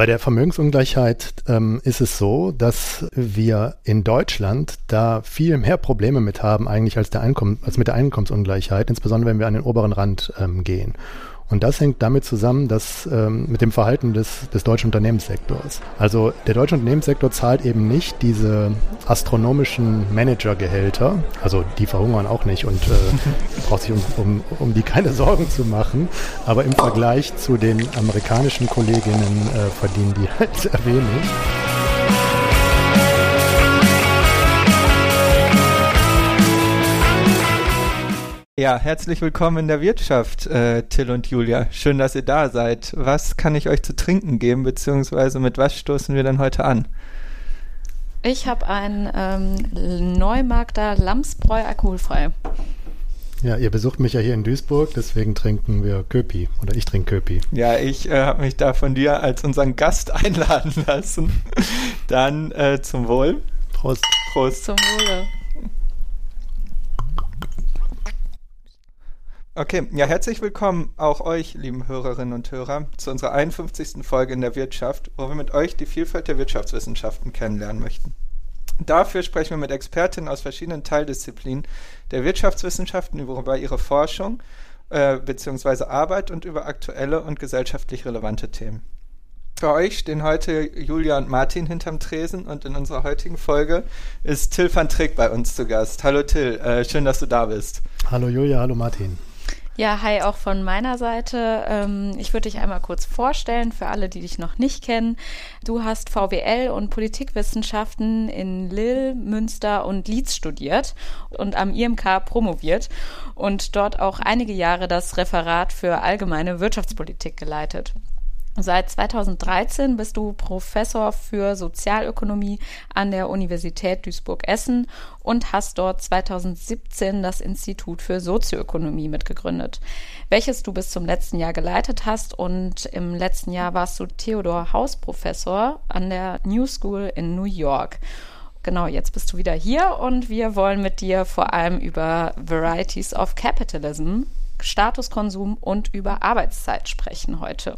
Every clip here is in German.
Bei der Vermögensungleichheit ähm, ist es so, dass wir in Deutschland da viel mehr Probleme mit haben eigentlich als, der Einkommen, als mit der Einkommensungleichheit, insbesondere wenn wir an den oberen Rand ähm, gehen. Und das hängt damit zusammen, dass ähm, mit dem Verhalten des, des deutschen Unternehmenssektors. Also der deutsche Unternehmenssektor zahlt eben nicht diese astronomischen Managergehälter, also die verhungern auch nicht und äh, braucht sich um, um, um die keine Sorgen zu machen, aber im Vergleich zu den amerikanischen Kolleginnen äh, verdienen die halt sehr wenig. Ja, herzlich willkommen in der Wirtschaft, äh, Till und Julia. Schön, dass ihr da seid. Was kann ich euch zu trinken geben, beziehungsweise mit was stoßen wir denn heute an? Ich habe ein ähm, Neumarkter Lamsbräu alkoholfrei. Ja, ihr besucht mich ja hier in Duisburg, deswegen trinken wir Köpi oder ich trinke Köpi. Ja, ich äh, habe mich da von dir als unseren Gast einladen lassen. Dann äh, zum Wohl. Prost. Prost. Zum Wohle. Okay, ja, herzlich willkommen auch euch, lieben Hörerinnen und Hörer, zu unserer 51. Folge in der Wirtschaft, wo wir mit euch die Vielfalt der Wirtschaftswissenschaften kennenlernen möchten. Dafür sprechen wir mit Expertinnen aus verschiedenen Teildisziplinen der Wirtschaftswissenschaften über ihre Forschung äh, bzw. Arbeit und über aktuelle und gesellschaftlich relevante Themen. Für euch stehen heute Julia und Martin hinterm Tresen und in unserer heutigen Folge ist Till van Trick bei uns zu Gast. Hallo Till, äh, schön, dass du da bist. Hallo Julia, hallo Martin. Ja, hi auch von meiner Seite. Ähm, ich würde dich einmal kurz vorstellen für alle, die dich noch nicht kennen. Du hast VWL und Politikwissenschaften in Lille, Münster und Leeds studiert und am IMK promoviert und dort auch einige Jahre das Referat für allgemeine Wirtschaftspolitik geleitet. Seit 2013 bist du Professor für Sozialökonomie an der Universität Duisburg-Essen und hast dort 2017 das Institut für Sozioökonomie mitgegründet, welches du bis zum letzten Jahr geleitet hast. Und im letzten Jahr warst du Theodor Haus Professor an der New School in New York. Genau, jetzt bist du wieder hier und wir wollen mit dir vor allem über Varieties of Capitalism Statuskonsum und über Arbeitszeit sprechen heute.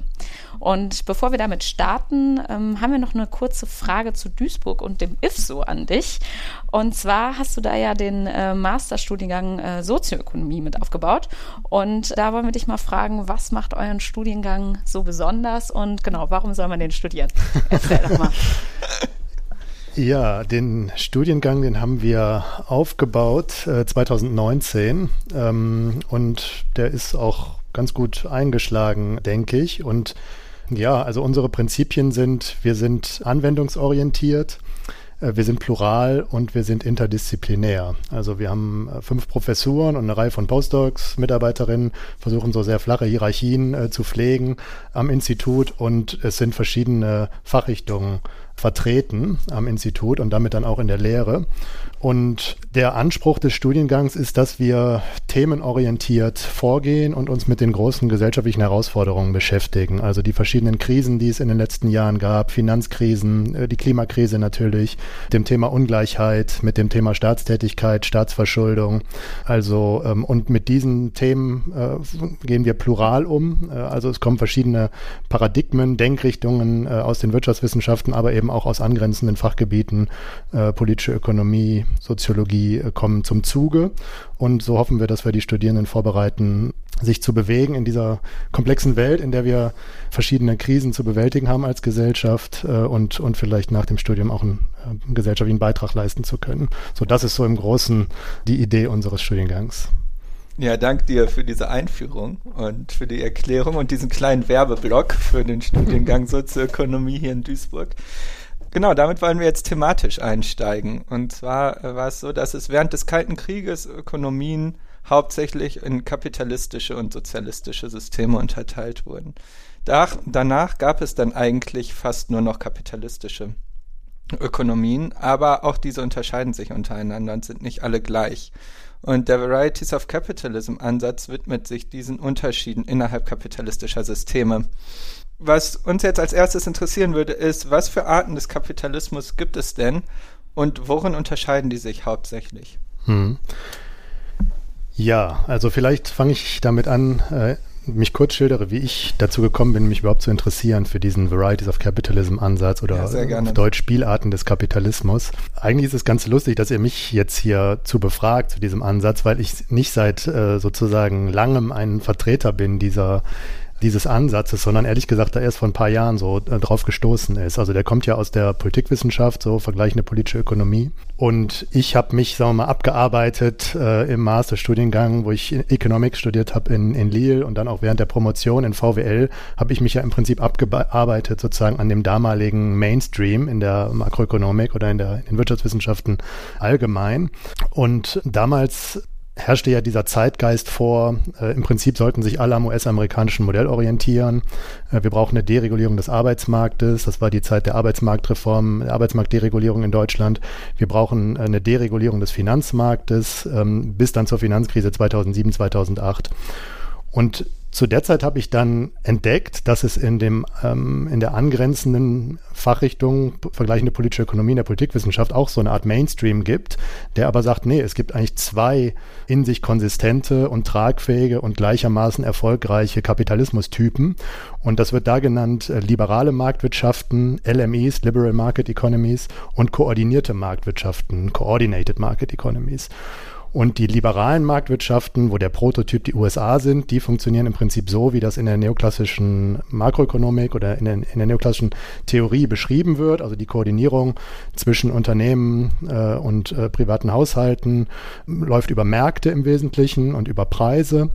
Und bevor wir damit starten, ähm, haben wir noch eine kurze Frage zu Duisburg und dem IFSO an dich. Und zwar hast du da ja den äh, Masterstudiengang äh, Sozioökonomie mit aufgebaut. Und da wollen wir dich mal fragen, was macht euren Studiengang so besonders und genau, warum soll man den studieren? Erzähl doch mal. Ja, den Studiengang, den haben wir aufgebaut äh, 2019 ähm, und der ist auch ganz gut eingeschlagen, denke ich. Und ja, also unsere Prinzipien sind, wir sind anwendungsorientiert, äh, wir sind plural und wir sind interdisziplinär. Also wir haben äh, fünf Professuren und eine Reihe von Postdocs, Mitarbeiterinnen, versuchen so sehr flache Hierarchien äh, zu pflegen am Institut und es sind verschiedene Fachrichtungen vertreten am Institut und damit dann auch in der Lehre. Und der Anspruch des Studiengangs ist, dass wir themenorientiert vorgehen und uns mit den großen gesellschaftlichen Herausforderungen beschäftigen. Also die verschiedenen Krisen, die es in den letzten Jahren gab, Finanzkrisen, äh, die Klimakrise natürlich, dem Thema Ungleichheit, mit dem Thema Staatstätigkeit, Staatsverschuldung. Also ähm, und mit diesen Themen äh, gehen wir plural um. Äh, also es kommen verschiedene Paradigmen, Denkrichtungen aus den Wirtschaftswissenschaften, aber eben auch aus angrenzenden Fachgebieten, politische Ökonomie, Soziologie äh, kommen zum Zuge. Und so hoffen wir, dass wir die Studierenden vorbereiten, sich zu bewegen in dieser komplexen Welt, in der wir verschiedene Krisen zu bewältigen haben als Gesellschaft äh, und, und vielleicht nach dem Studium auch einen, äh, gesellschaftlichen Beitrag leisten zu können. So, das ist so im Großen die Idee unseres Studiengangs. Ja, danke dir für diese Einführung und für die Erklärung und diesen kleinen Werbeblock für den Studiengang Sozioökonomie hier in Duisburg. Genau, damit wollen wir jetzt thematisch einsteigen. Und zwar äh, war es so, dass es während des Kalten Krieges Ökonomien hauptsächlich in kapitalistische und sozialistische Systeme unterteilt wurden. Da, danach gab es dann eigentlich fast nur noch kapitalistische Ökonomien, aber auch diese unterscheiden sich untereinander und sind nicht alle gleich. Und der Varieties of Capitalism Ansatz widmet sich diesen Unterschieden innerhalb kapitalistischer Systeme was uns jetzt als erstes interessieren würde, ist, was für Arten des Kapitalismus gibt es denn und worin unterscheiden die sich hauptsächlich? Hm. Ja, also vielleicht fange ich damit an, äh, mich kurz schildere, wie ich dazu gekommen bin, mich überhaupt zu interessieren für diesen Varieties of Capitalism Ansatz oder ja, auf Deutsch Spielarten des Kapitalismus. Eigentlich ist es ganz lustig, dass ihr mich jetzt hier zu befragt zu diesem Ansatz, weil ich nicht seit äh, sozusagen langem ein Vertreter bin dieser dieses Ansatzes, sondern ehrlich gesagt da erst vor ein paar Jahren so äh, drauf gestoßen ist. Also der kommt ja aus der Politikwissenschaft, so vergleichende politische Ökonomie. Und ich habe mich, sagen wir mal, abgearbeitet äh, im Masterstudiengang, wo ich Economics studiert habe in, in Lille und dann auch während der Promotion in VWL habe ich mich ja im Prinzip abgearbeitet sozusagen an dem damaligen Mainstream in der Makroökonomik oder in, der, in den Wirtschaftswissenschaften allgemein. Und damals herrschte ja dieser Zeitgeist vor, äh, im Prinzip sollten sich alle am US-amerikanischen Modell orientieren. Äh, wir brauchen eine Deregulierung des Arbeitsmarktes. Das war die Zeit der Arbeitsmarktreform, der Arbeitsmarktderegulierung in Deutschland. Wir brauchen äh, eine Deregulierung des Finanzmarktes ähm, bis dann zur Finanzkrise 2007, 2008. Und zu der Zeit habe ich dann entdeckt, dass es in dem ähm, in der angrenzenden Fachrichtung vergleichende politische Ökonomie in der Politikwissenschaft auch so eine Art Mainstream gibt, der aber sagt, nee, es gibt eigentlich zwei in sich konsistente und tragfähige und gleichermaßen erfolgreiche Kapitalismustypen und das wird da genannt äh, liberale Marktwirtschaften, LMEs, Liberal Market Economies und koordinierte Marktwirtschaften, Coordinated Market Economies. Und die liberalen Marktwirtschaften, wo der Prototyp die USA sind, die funktionieren im Prinzip so, wie das in der neoklassischen Makroökonomik oder in, den, in der neoklassischen Theorie beschrieben wird. Also die Koordinierung zwischen Unternehmen äh, und äh, privaten Haushalten läuft über Märkte im Wesentlichen und über Preise.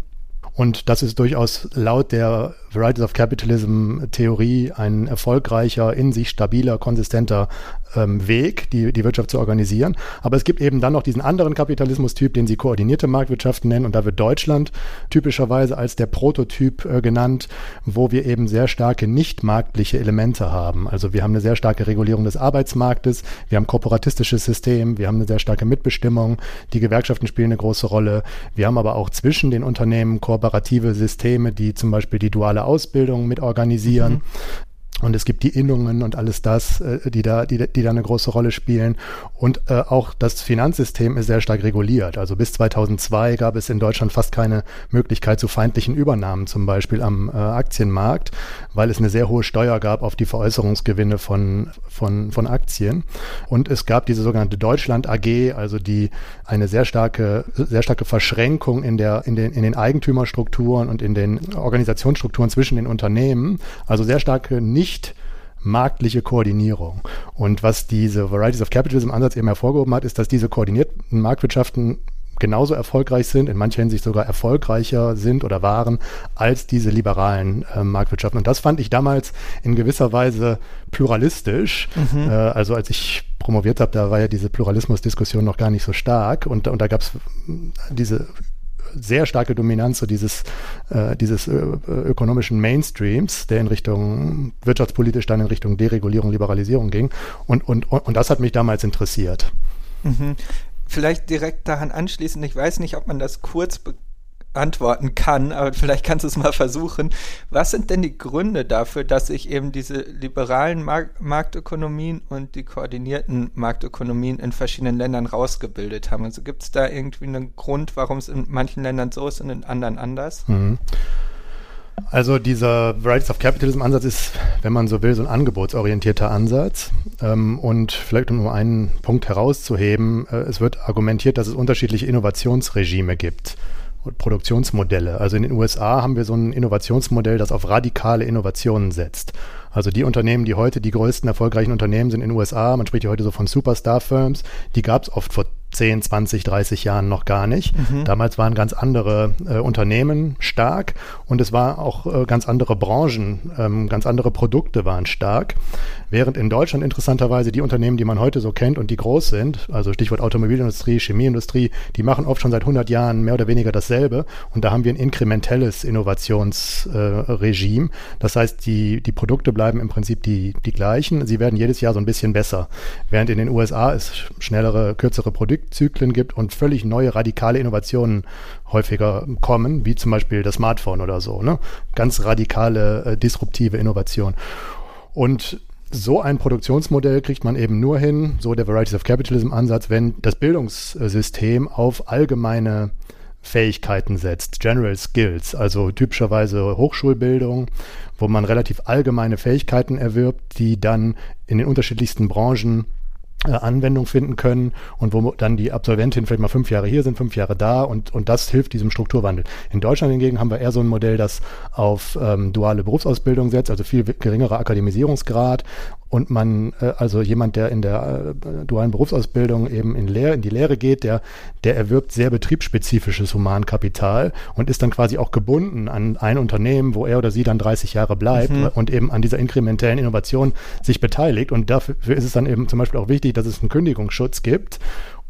Und das ist durchaus laut der Varieties of Capitalism Theorie ein erfolgreicher, in sich stabiler, konsistenter ähm, Weg, die, die Wirtschaft zu organisieren. Aber es gibt eben dann noch diesen anderen Kapitalismus-Typ, den sie koordinierte Marktwirtschaften nennen. Und da wird Deutschland typischerweise als der Prototyp äh, genannt, wo wir eben sehr starke nicht-marktliche Elemente haben. Also wir haben eine sehr starke Regulierung des Arbeitsmarktes, wir haben korporatistisches System, wir haben eine sehr starke Mitbestimmung, die Gewerkschaften spielen eine große Rolle. Wir haben aber auch zwischen den Unternehmen kooperative Systeme, die zum Beispiel die duale Ausbildung mit organisieren. Mhm. Und es gibt die Innungen und alles das, äh, die da, die, die da eine große Rolle spielen. Und äh, auch das Finanzsystem ist sehr stark reguliert. Also bis 2002 gab es in Deutschland fast keine Möglichkeit zu feindlichen Übernahmen, zum Beispiel am äh, Aktienmarkt, weil es eine sehr hohe Steuer gab auf die Veräußerungsgewinne von, von, von Aktien. Und es gab diese sogenannte Deutschland AG, also die eine sehr starke, sehr starke Verschränkung in der, in den, in den Eigentümerstrukturen und in den Organisationsstrukturen zwischen den Unternehmen. Also sehr starke nicht nicht marktliche Koordinierung. Und was diese Varieties of Capitalism Ansatz eben hervorgehoben hat, ist, dass diese koordinierten Marktwirtschaften genauso erfolgreich sind, in mancher Hinsicht sogar erfolgreicher sind oder waren als diese liberalen äh, Marktwirtschaften. Und das fand ich damals in gewisser Weise pluralistisch. Mhm. Äh, also als ich promoviert habe, da war ja diese Pluralismusdiskussion noch gar nicht so stark und, und da gab es diese sehr starke Dominanz so dieses, äh, dieses ö- ökonomischen Mainstreams, der in Richtung wirtschaftspolitisch dann in Richtung Deregulierung, Liberalisierung ging. Und, und, und das hat mich damals interessiert. Mhm. Vielleicht direkt daran anschließend, ich weiß nicht, ob man das kurz antworten kann, aber vielleicht kannst du es mal versuchen. Was sind denn die Gründe dafür, dass sich eben diese liberalen Mark Marktökonomien und die koordinierten Marktökonomien in verschiedenen Ländern rausgebildet haben? Also gibt es da irgendwie einen Grund, warum es in manchen Ländern so ist und in anderen anders? Mhm. Also dieser Varieties of Capitalism Ansatz ist, wenn man so will, so ein angebotsorientierter Ansatz. Ähm, und vielleicht um nur einen Punkt herauszuheben, äh, es wird argumentiert, dass es unterschiedliche Innovationsregime gibt. Produktionsmodelle. Also in den USA haben wir so ein Innovationsmodell, das auf radikale Innovationen setzt. Also die Unternehmen, die heute die größten erfolgreichen Unternehmen sind in den USA, man spricht ja heute so von Superstar-Firms, die gab es oft vor 10, 20, 30 Jahren noch gar nicht. Mhm. Damals waren ganz andere äh, Unternehmen stark und es war auch äh, ganz andere Branchen, ähm, ganz andere Produkte waren stark. Während in Deutschland interessanterweise die Unternehmen, die man heute so kennt und die groß sind, also Stichwort Automobilindustrie, Chemieindustrie, die machen oft schon seit 100 Jahren mehr oder weniger dasselbe und da haben wir ein inkrementelles Innovationsregime. Äh, das heißt, die, die Produkte bleiben im Prinzip die, die gleichen, sie werden jedes Jahr so ein bisschen besser. Während in den USA es schnellere, kürzere Produkte Zyklen gibt und völlig neue radikale Innovationen häufiger kommen, wie zum Beispiel das Smartphone oder so. Ne? Ganz radikale, äh, disruptive Innovation. Und so ein Produktionsmodell kriegt man eben nur hin, so der Varieties of Capitalism Ansatz, wenn das Bildungssystem auf allgemeine Fähigkeiten setzt, General Skills, also typischerweise Hochschulbildung, wo man relativ allgemeine Fähigkeiten erwirbt, die dann in den unterschiedlichsten Branchen Anwendung finden können und wo dann die Absolventinnen vielleicht mal fünf Jahre hier sind, fünf Jahre da und, und das hilft diesem Strukturwandel. In Deutschland hingegen haben wir eher so ein Modell, das auf ähm, duale Berufsausbildung setzt, also viel geringerer Akademisierungsgrad und man, äh, also jemand, der in der äh, dualen Berufsausbildung eben in, Lehr in die Lehre geht, der, der erwirbt sehr betriebsspezifisches Humankapital und ist dann quasi auch gebunden an ein Unternehmen, wo er oder sie dann 30 Jahre bleibt mhm. und eben an dieser inkrementellen Innovation sich beteiligt. Und dafür ist es dann eben zum Beispiel auch wichtig, dass es einen Kündigungsschutz gibt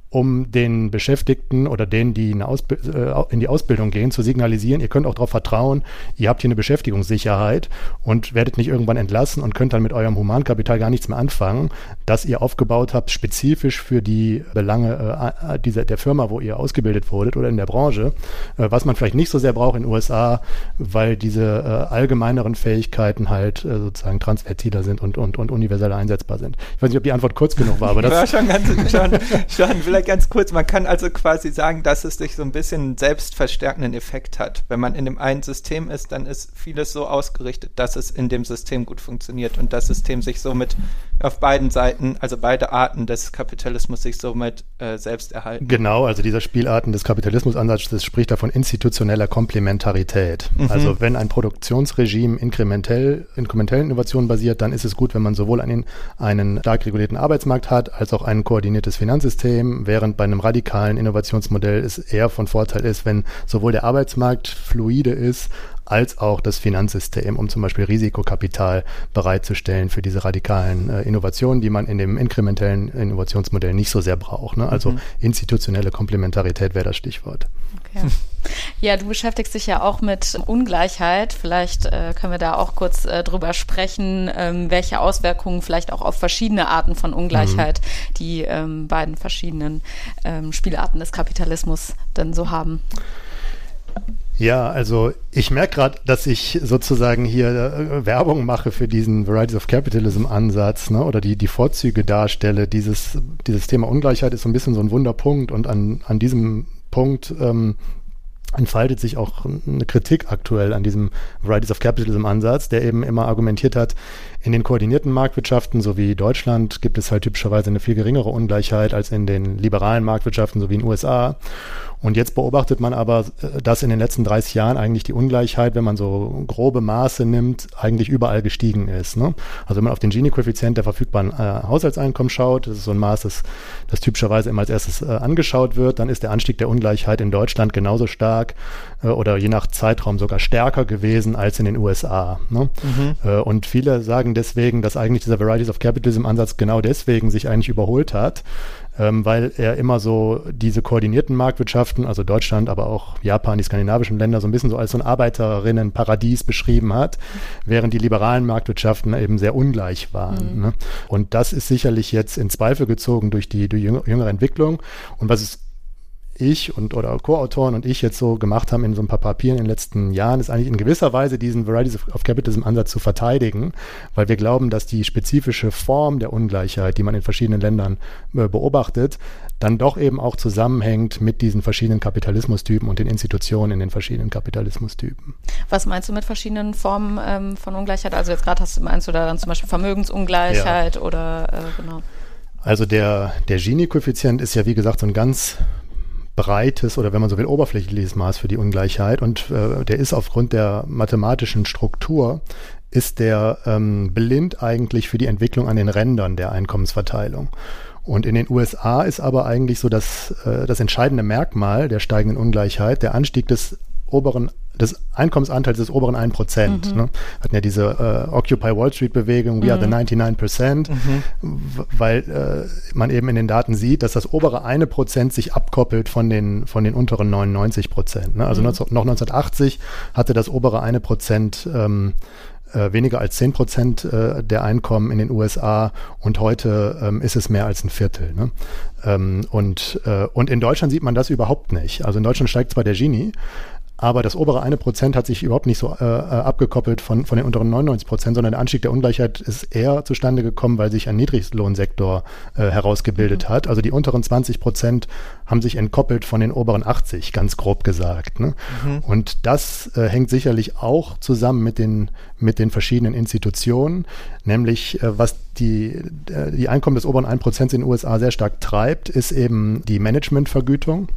um den Beschäftigten oder denen, die in, äh, in, die Ausbildung gehen, zu signalisieren, ihr könnt auch darauf vertrauen, ihr habt hier eine Beschäftigungssicherheit und werdet nicht irgendwann entlassen und könnt dann mit eurem Humankapital gar nichts mehr anfangen, das ihr aufgebaut habt, spezifisch für die Belange äh, dieser, der Firma, wo ihr ausgebildet wurdet oder in der Branche, äh, was man vielleicht nicht so sehr braucht in den USA, weil diese äh, allgemeineren Fähigkeiten halt äh, sozusagen transvertiler sind und, und, und universeller einsetzbar sind. Ich weiß nicht, ob die Antwort kurz genug war, aber das... Ja, schon ganz, schon, schon vielleicht ganz kurz, man kann also quasi sagen, dass es sich so ein bisschen einen selbstverstärkenden Effekt hat. Wenn man in dem einen System ist, dann ist vieles so ausgerichtet, dass es in dem System gut funktioniert und das System sich somit auf beiden Seiten, also beide Arten des Kapitalismus sich somit äh, selbst erhalten. Genau, also dieser Spielarten des Kapitalismusansatzes spricht davon institutioneller Komplementarität. Mhm. Also wenn ein Produktionsregime inkrementell, inkrementellen Innovationen basiert, dann ist es gut, wenn man sowohl einen, einen stark regulierten Arbeitsmarkt hat, als auch ein koordiniertes Finanzsystem, während bei einem radikalen Innovationsmodell es eher von Vorteil ist, wenn sowohl der Arbeitsmarkt fluide ist, als auch das Finanzsystem, um zum Beispiel Risikokapital bereitzustellen für diese radikalen äh, Innovationen, die man in dem inkrementellen Innovationsmodell nicht so sehr braucht. Ne? Also mhm. institutionelle Komplementarität wäre das Stichwort. Okay. Ja, du beschäftigst dich ja auch mit Ungleichheit. Vielleicht äh, können wir da auch kurz äh, drüber sprechen, ähm, welche Auswirkungen vielleicht auch auf verschiedene Arten von Ungleichheit mhm. die ähm, beiden verschiedenen ähm, Spielarten des Kapitalismus denn so haben. Ja, also ich merke gerade, dass ich sozusagen hier äh, Werbung mache für diesen Varieties of Capitalism Ansatz ne, oder die, die Vorzüge darstelle. Dieses, dieses Thema Ungleichheit ist so ein bisschen so ein Wunderpunkt und an, an diesem Punkt ähm, entfaltet sich auch eine Kritik aktuell an diesem Varieties of Capitalism Ansatz, der eben immer argumentiert hat, in den koordinierten Marktwirtschaften, so wie Deutschland, gibt es halt typischerweise eine viel geringere Ungleichheit als in den liberalen Marktwirtschaften, so wie in den USA. Und jetzt beobachtet man aber, äh, dass in den letzten 30 Jahren eigentlich die Ungleichheit, wenn man so grobe Maße nimmt, eigentlich überall gestiegen ist. Ne? Also wenn man auf den Gini-Koeffizient der verfügbaren äh, Haushaltseinkommen schaut, das ist so ein Maß, das, das typischerweise immer als erstes äh, angeschaut wird, dann ist der Anstieg der Ungleichheit in Deutschland genauso stark oder je nach Zeitraum sogar stärker gewesen als in den USA. Ne? Mhm. Äh, und viele sagen deswegen, dass eigentlich dieser Varieties of Capitalism Ansatz genau deswegen sich eigentlich überholt hat, ähm, weil er immer so diese koordinierten Marktwirtschaften, also Deutschland, aber auch Japan, die skandinavischen Länder, so ein bisschen so als so ein Arbeiterinnenparadies beschrieben hat, während die liberalen Marktwirtschaften eben sehr ungleich waren. Mhm. Ne? Und das ist sicherlich jetzt in Zweifel gezogen durch die, durch jüngere Entwicklung. Und was ist ich und oder Co-Autoren und ich jetzt so gemacht haben in so ein paar Papieren in den letzten Jahren, ist eigentlich in gewisser Weise diesen Varieties of, Capitalism Ansatz zu verteidigen, weil wir glauben, dass die spezifische Form der Ungleichheit, die man in verschiedenen Ländern äh, beobachtet, dann doch eben auch zusammenhängt mit diesen verschiedenen Kapitalismustypen und den Institutionen in den verschiedenen Kapitalismustypen. Was meinst du mit verschiedenen Formen ähm, von Ungleichheit? Also jetzt gerade meinst du da dann zum Beispiel Vermögensungleichheit ja. oder äh, genau? Also der, der Gini-Koeffizient ist ja wie gesagt so ein ganz breites oder wenn man so will oberflächliches Maß für die Ungleichheit und äh, der ist aufgrund der mathematischen Struktur ist der ähm, blind eigentlich für die Entwicklung an den Rändern der Einkommensverteilung. Und in den USA ist aber eigentlich so das, äh, das entscheidende Merkmal der steigenden Ungleichheit der Anstieg des oberen des Einkommensanteils des oberen 1%. Mhm. Ne? Hatten ja diese äh, Occupy Wall Street Bewegung, we mhm. are the 99%, mhm. weil äh, man eben in den Daten sieht, dass das obere eine Prozent sich abkoppelt von den, von den unteren 99 Prozent. Ne? Also mhm. 19, noch 1980 hatte das obere eine Prozent ähm, äh, weniger als 10 Prozent äh, der Einkommen in den USA und heute ähm, ist es mehr als ein Viertel. Ne? Ähm, und, äh, und in Deutschland sieht man das überhaupt nicht. Also in Deutschland steigt zwar der Gini, aber das obere eine Prozent hat sich überhaupt nicht so äh, äh abgekoppelt von, von den unteren 99 Prozent, sondern der Anstieg der Ungleichheit ist eher zustande gekommen, weil sich ein Niedriglohnsektor äh, herausgebildet mhm. hat. Also die unteren 20 Prozent haben sich entkoppelt von den oberen 80, ganz grob gesagt. Ne? Mhm. Und das äh, hängt sicherlich auch zusammen mit den, mit den verschiedenen Institutionen, nämlich äh, was die, äh, die Einkommen des oberen 1 Prozent in den USA sehr stark treibt, ist eben die Managementvergütung.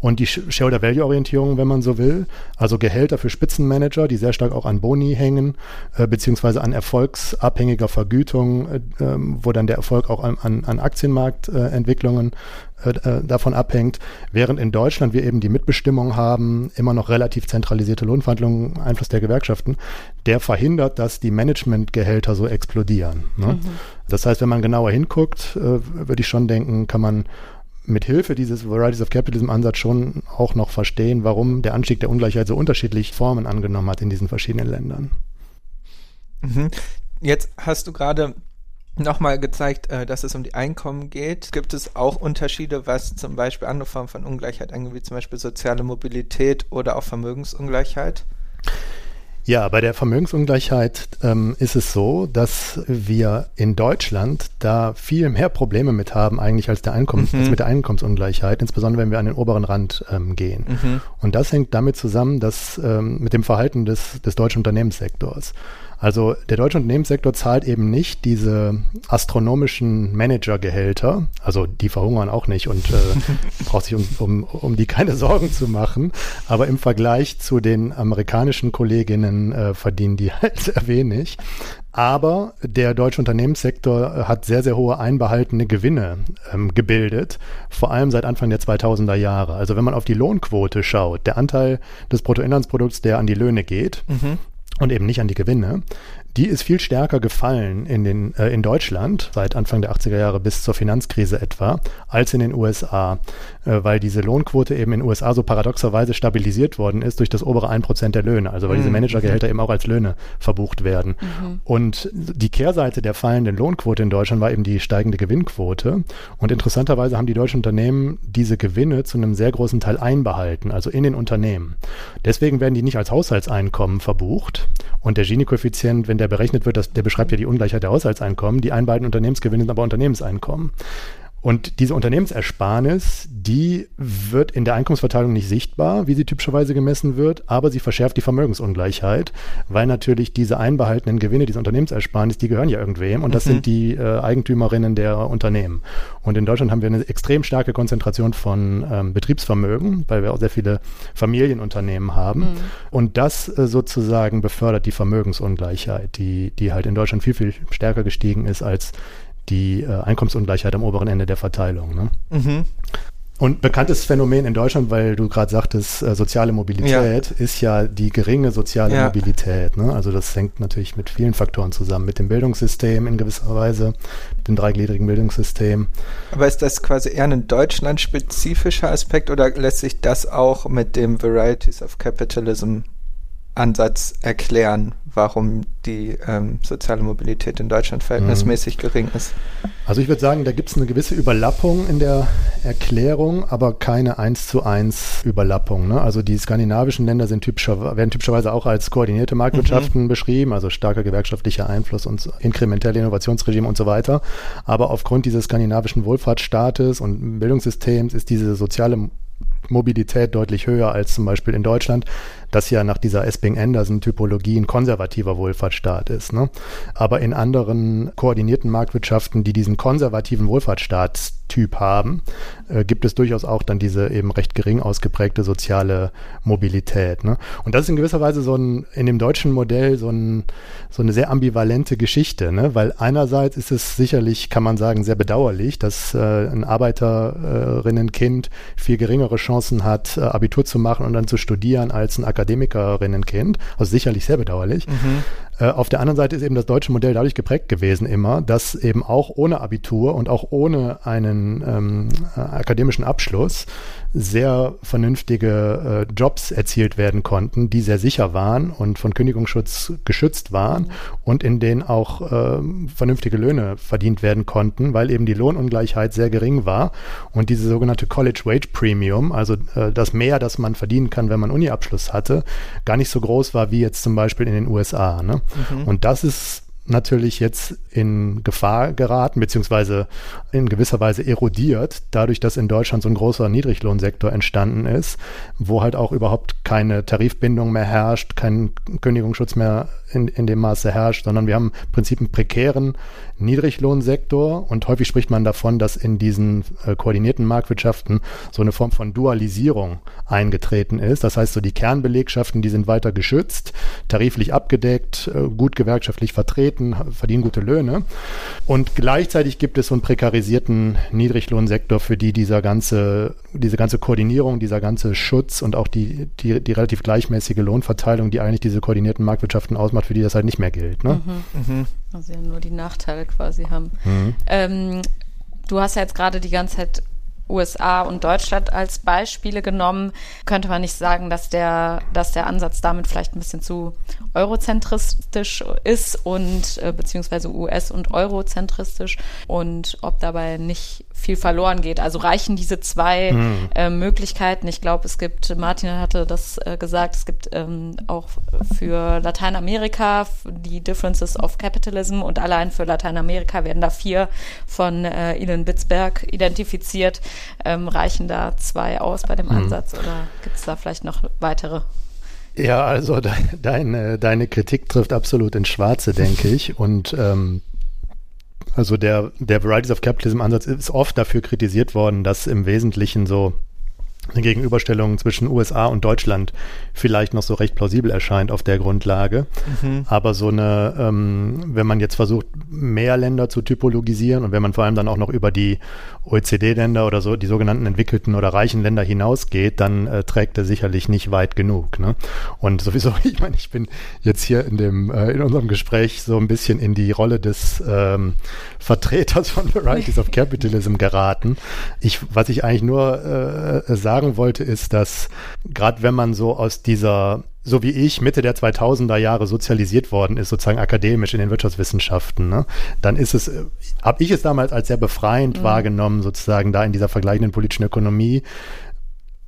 Und die Shareholder-Value-Orientierung, wenn man so will, also Gehälter für Spitzenmanager, die sehr stark auch an Boni hängen, äh, beziehungsweise an erfolgsabhängiger Vergütung, äh, ähm, wo dann der Erfolg auch an, an, an Aktienmarktentwicklungen äh, äh, davon abhängt, während in Deutschland wir eben die Mitbestimmung haben, immer noch relativ zentralisierte Lohnverhandlungen, Einfluss der Gewerkschaften, der verhindert, dass die Managementgehälter so explodieren. Ne? Mhm. Das heißt, wenn man genauer hinguckt, äh, würde ich schon denken, kann man mit Hilfe dieses Varieties of Capitalism Ansatz schon auch noch verstehen, warum der Anstieg der Ungleichheit so unterschiedlich Formen angenommen hat in diesen verschiedenen Ländern. Mhm. Jetzt hast du gerade nochmal gezeigt, äh, dass es um die Einkommen geht. Gibt es auch Unterschiede, was zum Beispiel andere Formen von Ungleichheit angeht, wie zum Beispiel soziale Mobilität oder auch Vermögensungleichheit? Ja, bei der Vermögensungleichheit ähm, ist es so, dass wir in Deutschland da viel mehr Probleme mit haben eigentlich als, der Einkommens, mhm. als mit der Einkommensungleichheit, insbesondere wenn wir an den oberen Rand ähm, gehen. Mhm. Und das hängt damit zusammen, dass ähm, mit dem Verhalten des, des deutschen Unternehmenssektors. Also der deutsche Unternehmenssektor zahlt eben nicht diese astronomischen Managergehälter, also die verhungern auch nicht und äh, braucht sich um, um, um die keine Sorgen zu machen, aber im Vergleich zu den amerikanischen Kolleginnen äh, verdienen die halt sehr wenig. Aber der deutsche Unternehmenssektor hat sehr, sehr hohe einbehaltene Gewinne ähm, gebildet, vor allem seit Anfang der 2000er Jahre. Also wenn man auf die Lohnquote schaut, der Anteil des Bruttoinlandsprodukts, der an die Löhne geht, mhm und eben nicht an die Gewinne, die ist viel stärker gefallen in, den, äh, in Deutschland seit Anfang der 80er Jahre bis zur Finanzkrise etwa, als in den USA, weil diese Lohnquote eben in den USA so paradoxerweise stabilisiert worden ist durch das obere 1% der Löhne, also weil mhm. diese Managergehälter eben auch als Löhne verbucht werden. Mhm. Und die Kehrseite der fallenden Lohnquote in Deutschland war eben die steigende Gewinnquote. Und interessanterweise haben die deutschen Unternehmen diese Gewinne zu einem sehr großen Teil einbehalten, also in den Unternehmen. Deswegen werden die nicht als Haushaltseinkommen verbucht. Und der Gini-Koeffizient, wenn der berechnet wird, das, der beschreibt ja die Ungleichheit der Haushaltseinkommen. Die einen beiden Unternehmensgewinne sind aber Unternehmenseinkommen. Und diese Unternehmensersparnis, die wird in der Einkommensverteilung nicht sichtbar, wie sie typischerweise gemessen wird, aber sie verschärft die Vermögensungleichheit, weil natürlich diese einbehaltenen Gewinne, diese Unternehmensersparnis, die gehören ja irgendwem und das mhm. sind die äh, Eigentümerinnen der Unternehmen. Und in Deutschland haben wir eine extrem starke Konzentration von ähm, Betriebsvermögen, weil wir auch sehr viele Familienunternehmen haben. Mhm. Und das äh, sozusagen befördert die Vermögensungleichheit, die, die halt in Deutschland viel, viel stärker gestiegen ist als die äh, Einkommensungleichheit am oberen Ende der Verteilung. Ne? Mhm. Und bekanntes Phänomen in Deutschland, weil du gerade sagtest, äh, soziale Mobilität, ja. ist ja die geringe soziale ja. Mobilität. Ne? Also das hängt natürlich mit vielen Faktoren zusammen, mit dem Bildungssystem in gewisser Weise, dem dreigliedrigen Bildungssystem. Aber ist das quasi eher ein deutschlandspezifischer Aspekt oder lässt sich das auch mit dem Varieties of Capitalism Ansatz erklären, warum die ähm, soziale Mobilität in Deutschland verhältnismäßig mhm. gering ist. Also ich würde sagen, da gibt es eine gewisse Überlappung in der Erklärung, aber keine eins zu eins Überlappung. Ne? Also die skandinavischen Länder sind typischer, werden typischerweise auch als koordinierte Marktwirtschaften mhm. beschrieben, also starker gewerkschaftlicher Einfluss und inkrementelle Innovationsregime und so weiter. Aber aufgrund dieses skandinavischen Wohlfahrtsstaates und Bildungssystems ist diese soziale Mobilität deutlich höher als zum Beispiel in Deutschland das ja nach dieser Esping-Anderson-Typologie ein konservativer Wohlfahrtsstaat ist. Ne? Aber in anderen koordinierten Marktwirtschaften, die diesen konservativen Wohlfahrtsstaatstyp haben, äh, gibt es durchaus auch dann diese eben recht gering ausgeprägte soziale Mobilität. Ne? Und das ist in gewisser Weise so ein, in dem deutschen Modell so, ein, so eine sehr ambivalente Geschichte, ne? weil einerseits ist es sicherlich, kann man sagen, sehr bedauerlich, dass äh, ein Arbeiterinnenkind viel geringere Chancen hat, äh, Abitur zu machen und dann zu studieren als ein Akademiker Akademikerinnen kennt. Also sicherlich sehr bedauerlich. Mhm. Äh, auf der anderen Seite ist eben das deutsche Modell dadurch geprägt gewesen immer, dass eben auch ohne Abitur und auch ohne einen ähm, äh, akademischen Abschluss sehr vernünftige äh, Jobs erzielt werden konnten, die sehr sicher waren und von Kündigungsschutz geschützt waren und in denen auch äh, vernünftige Löhne verdient werden konnten, weil eben die Lohnungleichheit sehr gering war und diese sogenannte College Wage Premium, also äh, das mehr, das man verdienen kann, wenn man Uniabschluss hatte, gar nicht so groß war wie jetzt zum Beispiel in den USA. Ne? Mhm. Und das ist natürlich jetzt in Gefahr geraten, beziehungsweise in gewisser Weise erodiert, dadurch, dass in Deutschland so ein großer Niedriglohnsektor entstanden ist, wo halt auch überhaupt keine Tarifbindung mehr herrscht, kein Kündigungsschutz mehr in, in dem Maße herrscht, sondern wir haben im Prinzip einen prekären Niedriglohnsektor und häufig spricht man davon, dass in diesen äh, koordinierten Marktwirtschaften so eine Form von Dualisierung eingetreten ist. Das heißt, so die Kernbelegschaften, die sind weiter geschützt, tariflich abgedeckt, äh, gut gewerkschaftlich vertreten, verdienen gute Löhne. Und gleichzeitig gibt es so einen prekarisierten Niedriglohnsektor, für die dieser ganze, diese ganze Koordinierung, dieser ganze Schutz und auch die, die, die relativ gleichmäßige Lohnverteilung, die eigentlich diese koordinierten Marktwirtschaften ausmacht, für die das halt nicht mehr gilt. Ne? Mhm. Mhm. Also ja nur die Nachteile quasi haben. Mhm. Ähm, du hast ja jetzt gerade die ganze Zeit USA und Deutschland als Beispiele genommen, könnte man nicht sagen, dass der, dass der Ansatz damit vielleicht ein bisschen zu eurozentristisch ist und äh, beziehungsweise US- und eurozentristisch und ob dabei nicht viel verloren geht. Also reichen diese zwei mhm. äh, Möglichkeiten. Ich glaube, es gibt, Martin hatte das äh, gesagt, es gibt ähm, auch für Lateinamerika die Differences of Capitalism und allein für Lateinamerika werden da vier von äh, Elon Bitzberg identifiziert. Ähm, reichen da zwei aus bei dem mhm. Ansatz oder gibt es da vielleicht noch weitere? Ja, also de deine, deine Kritik trifft absolut ins Schwarze, denke ich. Und ähm, also der, der Varieties of Capitalism Ansatz ist oft dafür kritisiert worden, dass im Wesentlichen so eine Gegenüberstellung zwischen USA und Deutschland vielleicht noch so recht plausibel erscheint auf der Grundlage. Mhm. Aber so eine, ähm, wenn man jetzt versucht, mehr Länder zu typologisieren und wenn man vor allem dann auch noch über die OECD-Länder oder so, die sogenannten entwickelten oder reichen Länder hinausgeht, dann äh, trägt er sicherlich nicht weit genug. Ne? Und sowieso, ich meine, ich bin jetzt hier in dem, äh, in unserem Gespräch so ein bisschen in die Rolle des ähm, Vertreters von Varieties of Capitalism geraten. Ich, was ich eigentlich nur äh, sagen wollte, ist, dass gerade wenn man so aus dieser so wie ich Mitte der 2000er Jahre sozialisiert worden ist, sozusagen akademisch in den Wirtschaftswissenschaften, ne, dann ist es, äh, habe ich es damals als sehr befreiend mhm. wahrgenommen, sozusagen da in dieser vergleichenden politischen Ökonomie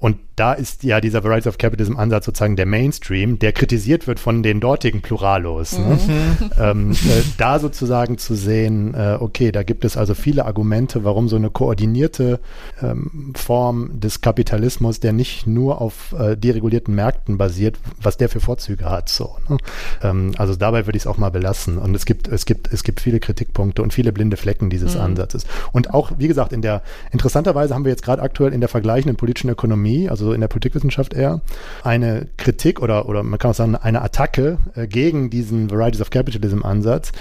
und da ist ja dieser Varieties of Capitalism Ansatz sozusagen der Mainstream, der kritisiert wird von den dortigen Pluralos. Ne? Mhm. ähm, äh, da sozusagen zu sehen, äh, okay, da gibt es also viele Argumente, warum so eine koordinierte ähm, Form des Kapitalismus, der nicht nur auf äh, deregulierten Märkten basiert, was der für Vorzüge hat. So, ne? ähm, also dabei würde ich es auch mal belassen. Und es gibt, es gibt, es gibt viele Kritikpunkte und viele blinde Flecken dieses mhm. Ansatzes. Und auch, wie gesagt, in der interessanterweise haben wir jetzt gerade aktuell in der vergleichenden politischen Ökonomie, also in der Politikwissenschaft eher, eine Kritik oder, oder man kann auch sagen, eine Attacke äh, gegen diesen Varieties of Capitalism Ansatz,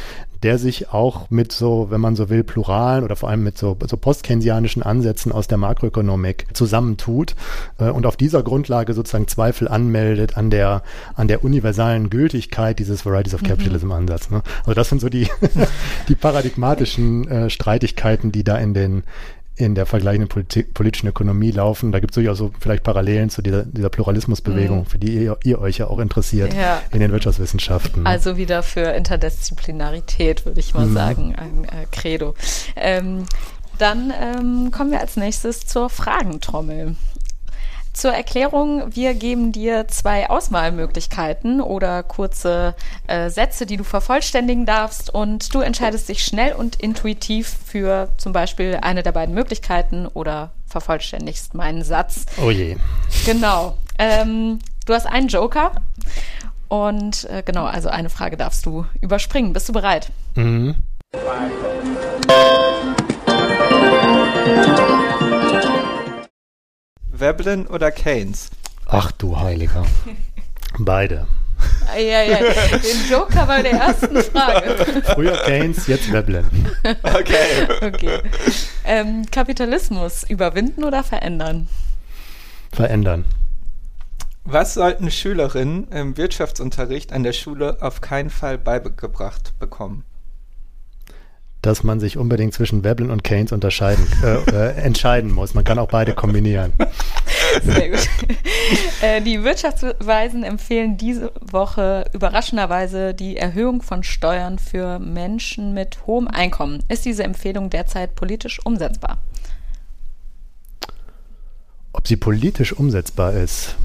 der sich auch mit so, wenn man so will, pluralen oder vor allem mit so, so postkeynesianischen Ansätzen aus der Makroökonomik zusammentut äh, und auf dieser Grundlage sozusagen Zweifel anmeldet an der, an der universalen Gültigkeit dieses Varieties of mhm. Capitalism Ansatz. Ne? Also das sind so die, die paradigmatischen äh, Streitigkeiten, die da in den, in der vergleichenden Politik, politischen Ökonomie laufen. Da gibt es durchaus so vielleicht Parallelen zu dieser, dieser Pluralismusbewegung, mhm. für die ihr, ihr, euch ja auch interessiert ja. in den Wirtschaftswissenschaften. Also wieder für Interdisziplinarität, würde ich mal mhm. sagen, ein äh, Credo. Ähm, dann ähm, kommen wir als nächstes zur Fragentrommel. Zur Erklärung, wir geben dir zwei Auswahlmöglichkeiten oder kurze äh, Sätze, die du vervollständigen darfst und du entscheidest dich schnell und intuitiv für zum Beispiel eine der beiden Möglichkeiten oder vervollständigst meinen Satz. Oh je. Genau. Ähm, du hast einen Joker und äh, genau, also eine Frage darfst du überspringen. Bist du bereit? Mhm. Veblen oder Keynes? Ach du Heiliger. Beide. Ja, ja, den Joker bei der ersten Frage. Früher Keynes, jetzt Veblen. Okay. okay. Ähm, Kapitalismus überwinden oder verändern? Verändern. Was sollten Schülerinnen im Wirtschaftsunterricht an der Schule auf keinen Fall beigebracht bekommen? Dass man sich unbedingt zwischen Veblen und Keynes unterscheiden, äh, äh, entscheiden muss. Man kann auch beide kombinieren. Sehr gut. Äh, die Wirtschaftsweisen empfehlen diese Woche überraschenderweise die Erhöhung von Steuern für Menschen mit hohem Einkommen. Ist diese Empfehlung derzeit politisch umsetzbar? Ob sie politisch umsetzbar ist,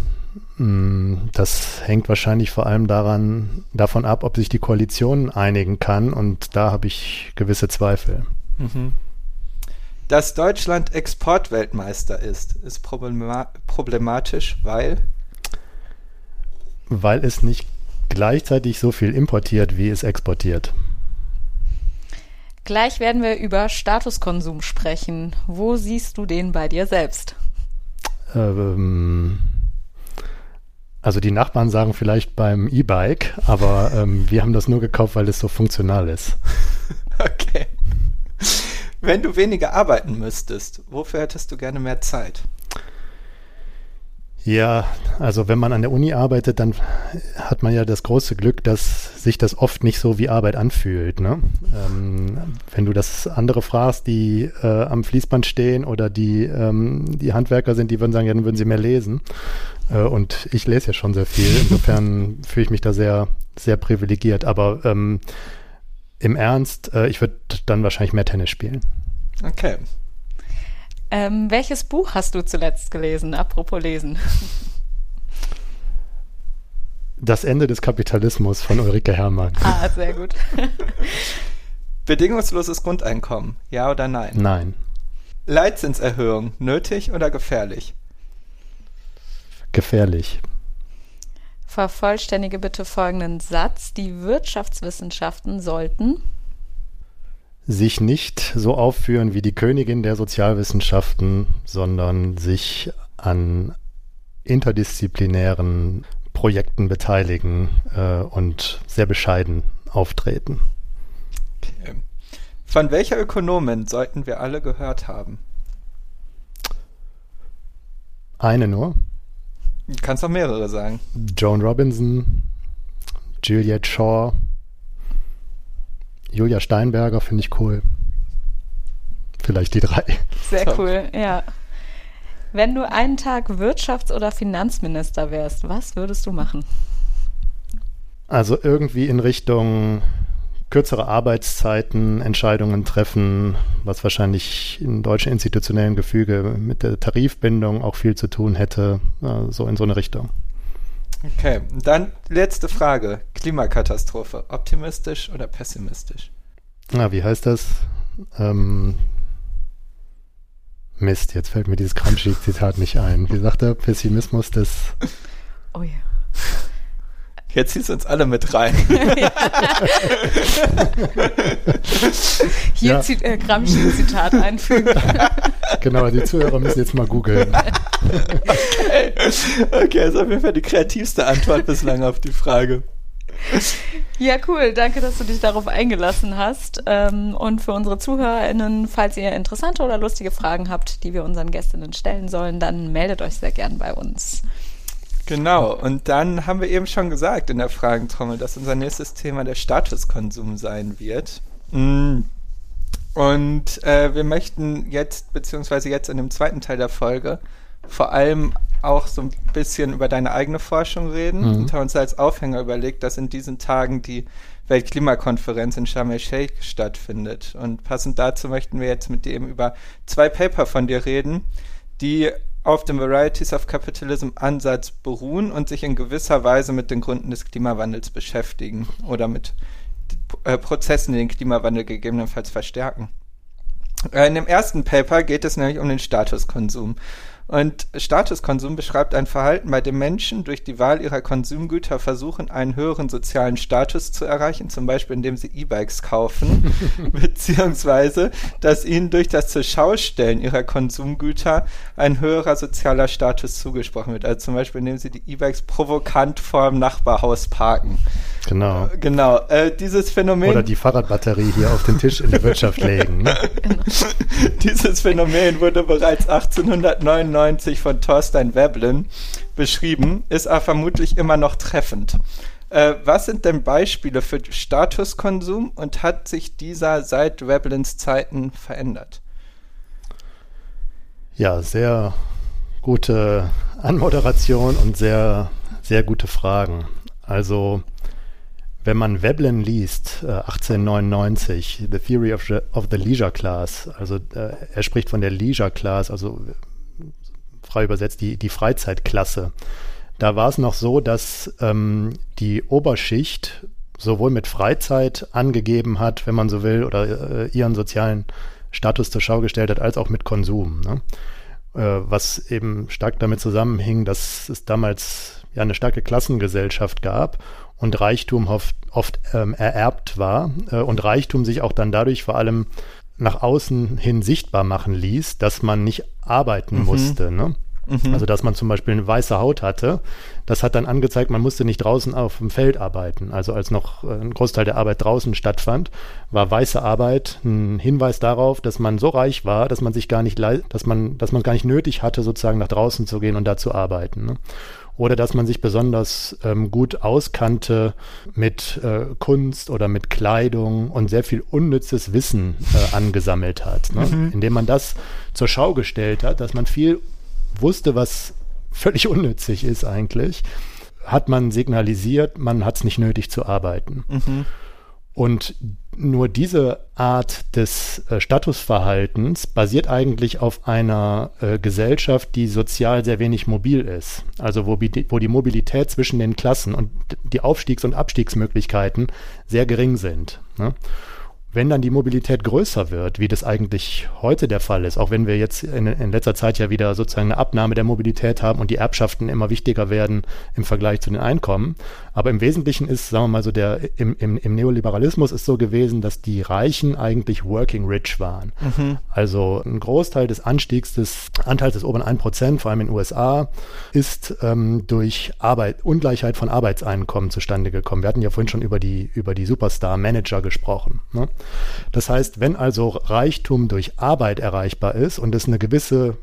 das hängt wahrscheinlich vor allem daran, davon ab, ob sich die Koalition einigen kann und da habe ich gewisse Zweifel. Mhm. Dass Deutschland Exportweltmeister ist, ist problema problematisch, weil? Weil es nicht gleichzeitig so viel importiert, wie es exportiert. Gleich werden wir über Statuskonsum sprechen. Wo siehst du den bei dir selbst? Ähm, also die Nachbarn sagen vielleicht beim E-Bike, aber ähm, wir haben das nur gekauft, weil es so funktional ist. Okay. Wenn du weniger arbeiten müsstest, wofür hättest du gerne mehr Zeit? Ja, also wenn man an der Uni arbeitet, dann hat man ja das große Glück, dass sich das oft nicht so wie Arbeit anfühlt. Ne? Ähm, wenn du das andere fragst, die äh, am Fließband stehen oder die, ähm, die Handwerker sind, die würden sagen, ja, dann würden sie mehr lesen. Äh, und ich lese ja schon sehr viel. Insofern fühle ich mich da sehr, sehr privilegiert. Aber ähm, im Ernst, äh, ich würde dann wahrscheinlich mehr Tennis spielen. Okay. Ähm, welches Buch hast du zuletzt gelesen, apropos Lesen? Das Ende des Kapitalismus von Ulrike Herrmann. Ah, sehr gut. Bedingungsloses Grundeinkommen, ja oder nein? Nein. Leitzinserhöhung, nötig oder gefährlich? Gefährlich. Vervollständige bitte folgenden Satz. Die Wirtschaftswissenschaften sollten sich nicht so aufführen wie die Königin der Sozialwissenschaften, sondern sich an interdisziplinären Projekten beteiligen äh, und sehr bescheiden auftreten. Okay. Von welcher Ökonomin sollten wir alle gehört haben? Eine nur. Du kannst auch mehrere sagen. Joan Robinson, Juliet Shaw, Julia Steinberger finde ich cool. Vielleicht die drei. Sehr cool, ja. Wenn du einen Tag Wirtschafts- oder Finanzminister wärst, was würdest du machen? Also irgendwie in Richtung kürzere Arbeitszeiten, Entscheidungen treffen, was wahrscheinlich im deutschen institutionellen Gefüge mit der Tarifbindung auch viel zu tun hätte, äh, so in so eine Richtung. Okay, dann letzte Frage. Klimakatastrophe, optimistisch oder pessimistisch? Na, wie heißt das? Ähm, Mist, jetzt fällt mir dieses Gramsci-Zitat nicht ein. Wie sagt er? Pessimismus des... Oh ja. Jetzt ziehst du uns alle mit rein. Hier ja. zieht äh, Gramsci ein Zitat einfügen. genau, die Zuhörer müssen jetzt mal googeln. Okay. okay, das ist auf jeden Fall die kreativste Antwort bislang auf die Frage. Ja, cool. Danke, dass du dich darauf eingelassen hast. Ähm, und für unsere ZuhörerInnen, falls ihr interessante oder lustige Fragen habt, die wir unseren Gästinnen stellen sollen, dann meldet euch sehr gern bei uns. Genau, und dann haben wir eben schon gesagt in der Fragentrommel, dass unser nächstes Thema der Statuskonsum sein wird. Mm. Und äh, wir möchten jetzt, beziehungsweise jetzt in dem zweiten Teil der Folge, vor allem auch so ein bisschen über deine eigene Forschung reden mhm. und haben uns als Aufhänger überlegt, dass in diesen Tagen die Weltklimakonferenz in Sharm el-Sheikh stattfindet. Und passend dazu möchten wir jetzt mit dir eben über zwei Paper von dir reden, die auf dem Varieties of Capitalism Ansatz beruhen und sich in gewisser Weise mit den Gründen des Klimawandels beschäftigen oder mit äh, Prozessen, die den Klimawandel gegebenenfalls verstärken. Äh, in dem ersten Paper geht es nämlich um den Statuskonsum. Und Statuskonsum beschreibt ein Verhalten, bei dem Menschen durch die Wahl ihrer Konsumgüter versuchen, einen höheren sozialen Status zu erreichen, zum Beispiel indem sie E-Bikes kaufen, beziehungsweise, dass ihnen durch das Zurschaustellen ihrer Konsumgüter ein höherer sozialer Status zugesprochen wird. Also zum Beispiel, indem sie die E-Bikes provokant vor dem Nachbarhaus parken. Genau. Äh, genau. Äh, dieses Phänomen. Oder die Fahrradbatterie hier auf den Tisch in der Wirtschaft legen. Ne? dieses Phänomen wurde bereits 1899 von Thorstein Veblen beschrieben, ist aber vermutlich immer noch treffend. Äh, was sind denn Beispiele für Statuskonsum und hat sich dieser seit Weblins Zeiten verändert? Ja, sehr gute Anmoderation und sehr, sehr gute Fragen. Also, wenn man Veblen liest, äh, 1899, The Theory of the, of the Leisure Class, also äh, er spricht von der Leisure Class, also frei übersetzt die, die Freizeitklasse. Da war es noch so, dass ähm, die Oberschicht sowohl mit Freizeit angegeben hat, wenn man so will, oder äh, ihren sozialen Status zur Schau gestellt hat, als auch mit Konsum. Ne? Äh, was eben stark damit zusammenhing, dass es damals ja eine starke Klassengesellschaft gab und Reichtum oft, oft ähm, ererbt war äh, und Reichtum sich auch dann dadurch vor allem nach außen hin sichtbar machen ließ, dass man nicht arbeiten mhm. musste. Ne? Mhm. Also dass man zum Beispiel eine weiße Haut hatte, das hat dann angezeigt, man musste nicht draußen auf dem Feld arbeiten. Also als noch äh, ein Großteil der Arbeit draußen stattfand, war weiße Arbeit ein Hinweis darauf, dass man so reich war, dass man sich gar nicht, dass man, dass man gar nicht nötig hatte, sozusagen nach draußen zu gehen und da zu arbeiten. Ne? Oder dass man sich besonders ähm, gut auskannte mit äh, Kunst oder mit Kleidung und sehr viel unnützes Wissen äh, angesammelt hat, ne? mhm. indem man das zur Schau gestellt hat, dass man viel wusste, was völlig unnützig ist eigentlich, hat man signalisiert, man hat es nicht nötig zu arbeiten. Mhm. Und nur diese Art des äh, Statusverhaltens basiert eigentlich auf einer äh, Gesellschaft, die sozial sehr wenig mobil ist. Also wo, wo die Mobilität zwischen den Klassen und die Aufstiegs- und Abstiegsmöglichkeiten sehr gering sind. Ne? Wenn dann die Mobilität größer wird, wie das eigentlich heute der Fall ist, auch wenn wir jetzt in, in, letzter Zeit ja wieder sozusagen eine Abnahme der Mobilität haben und die Erbschaften immer wichtiger werden im Vergleich zu den Einkommen. Aber im Wesentlichen ist, sagen wir mal so, der im, im, im Neoliberalismus ist so gewesen, dass die Reichen eigentlich working rich waren. Mhm. Also ein Großteil des Anstiegs des Anteils des oberen 1%, vor allem in den USA, ist ähm, durch Arbeit, Ungleichheit von Arbeitseinkommen zustande gekommen. Wir hatten ja vorhin schon über die, über die Superstar-Manager gesprochen. Ne? Das heißt, wenn also Reichtum durch Arbeit erreichbar ist und es eine gewisse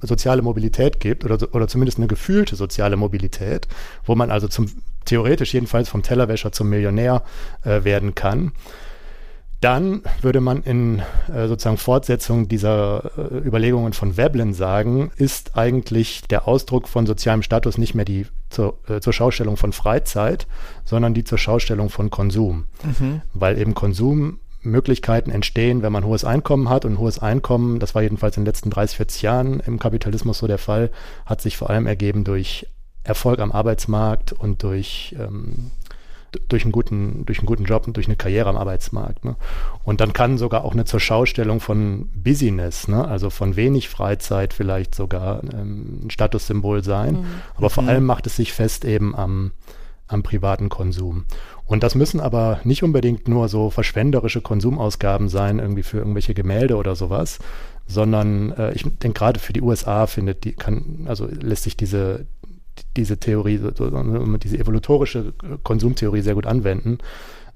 soziale Mobilität gibt oder, oder zumindest eine gefühlte soziale Mobilität, wo man also zum theoretisch jedenfalls vom Tellerwäscher zum Millionär äh, werden kann, dann würde man in äh, sozusagen Fortsetzung dieser äh, Überlegungen von Veblen sagen, ist eigentlich der Ausdruck von sozialem Status nicht mehr die zur, äh, zur Schaustellung von Freizeit, sondern die zur Schaustellung von Konsum. Mhm. Weil eben Konsum Möglichkeiten entstehen, wenn man hohes Einkommen hat. Und hohes Einkommen, das war jedenfalls in den letzten 30, 40 Jahren im Kapitalismus so der Fall, hat sich vor allem ergeben durch Erfolg am Arbeitsmarkt und durch, ähm, durch, einen guten, durch einen guten Job und durch eine Karriere am Arbeitsmarkt. Ne? Und dann kann sogar auch eine Zurschaustellung von Business, ne? also von wenig Freizeit vielleicht sogar ähm, ein Statussymbol sein. Mhm. Aber vor mhm. allem macht es sich fest eben am, am privaten Konsum. Und das müssen aber nicht unbedingt nur so verschwenderische Konsumausgaben sein, irgendwie für irgendwelche Gemälde oder sowas, sondern äh, ich denke gerade für die USA findet die kann also lässt sich diese diese Theorie diese evolutorische Konsumtheorie sehr gut anwenden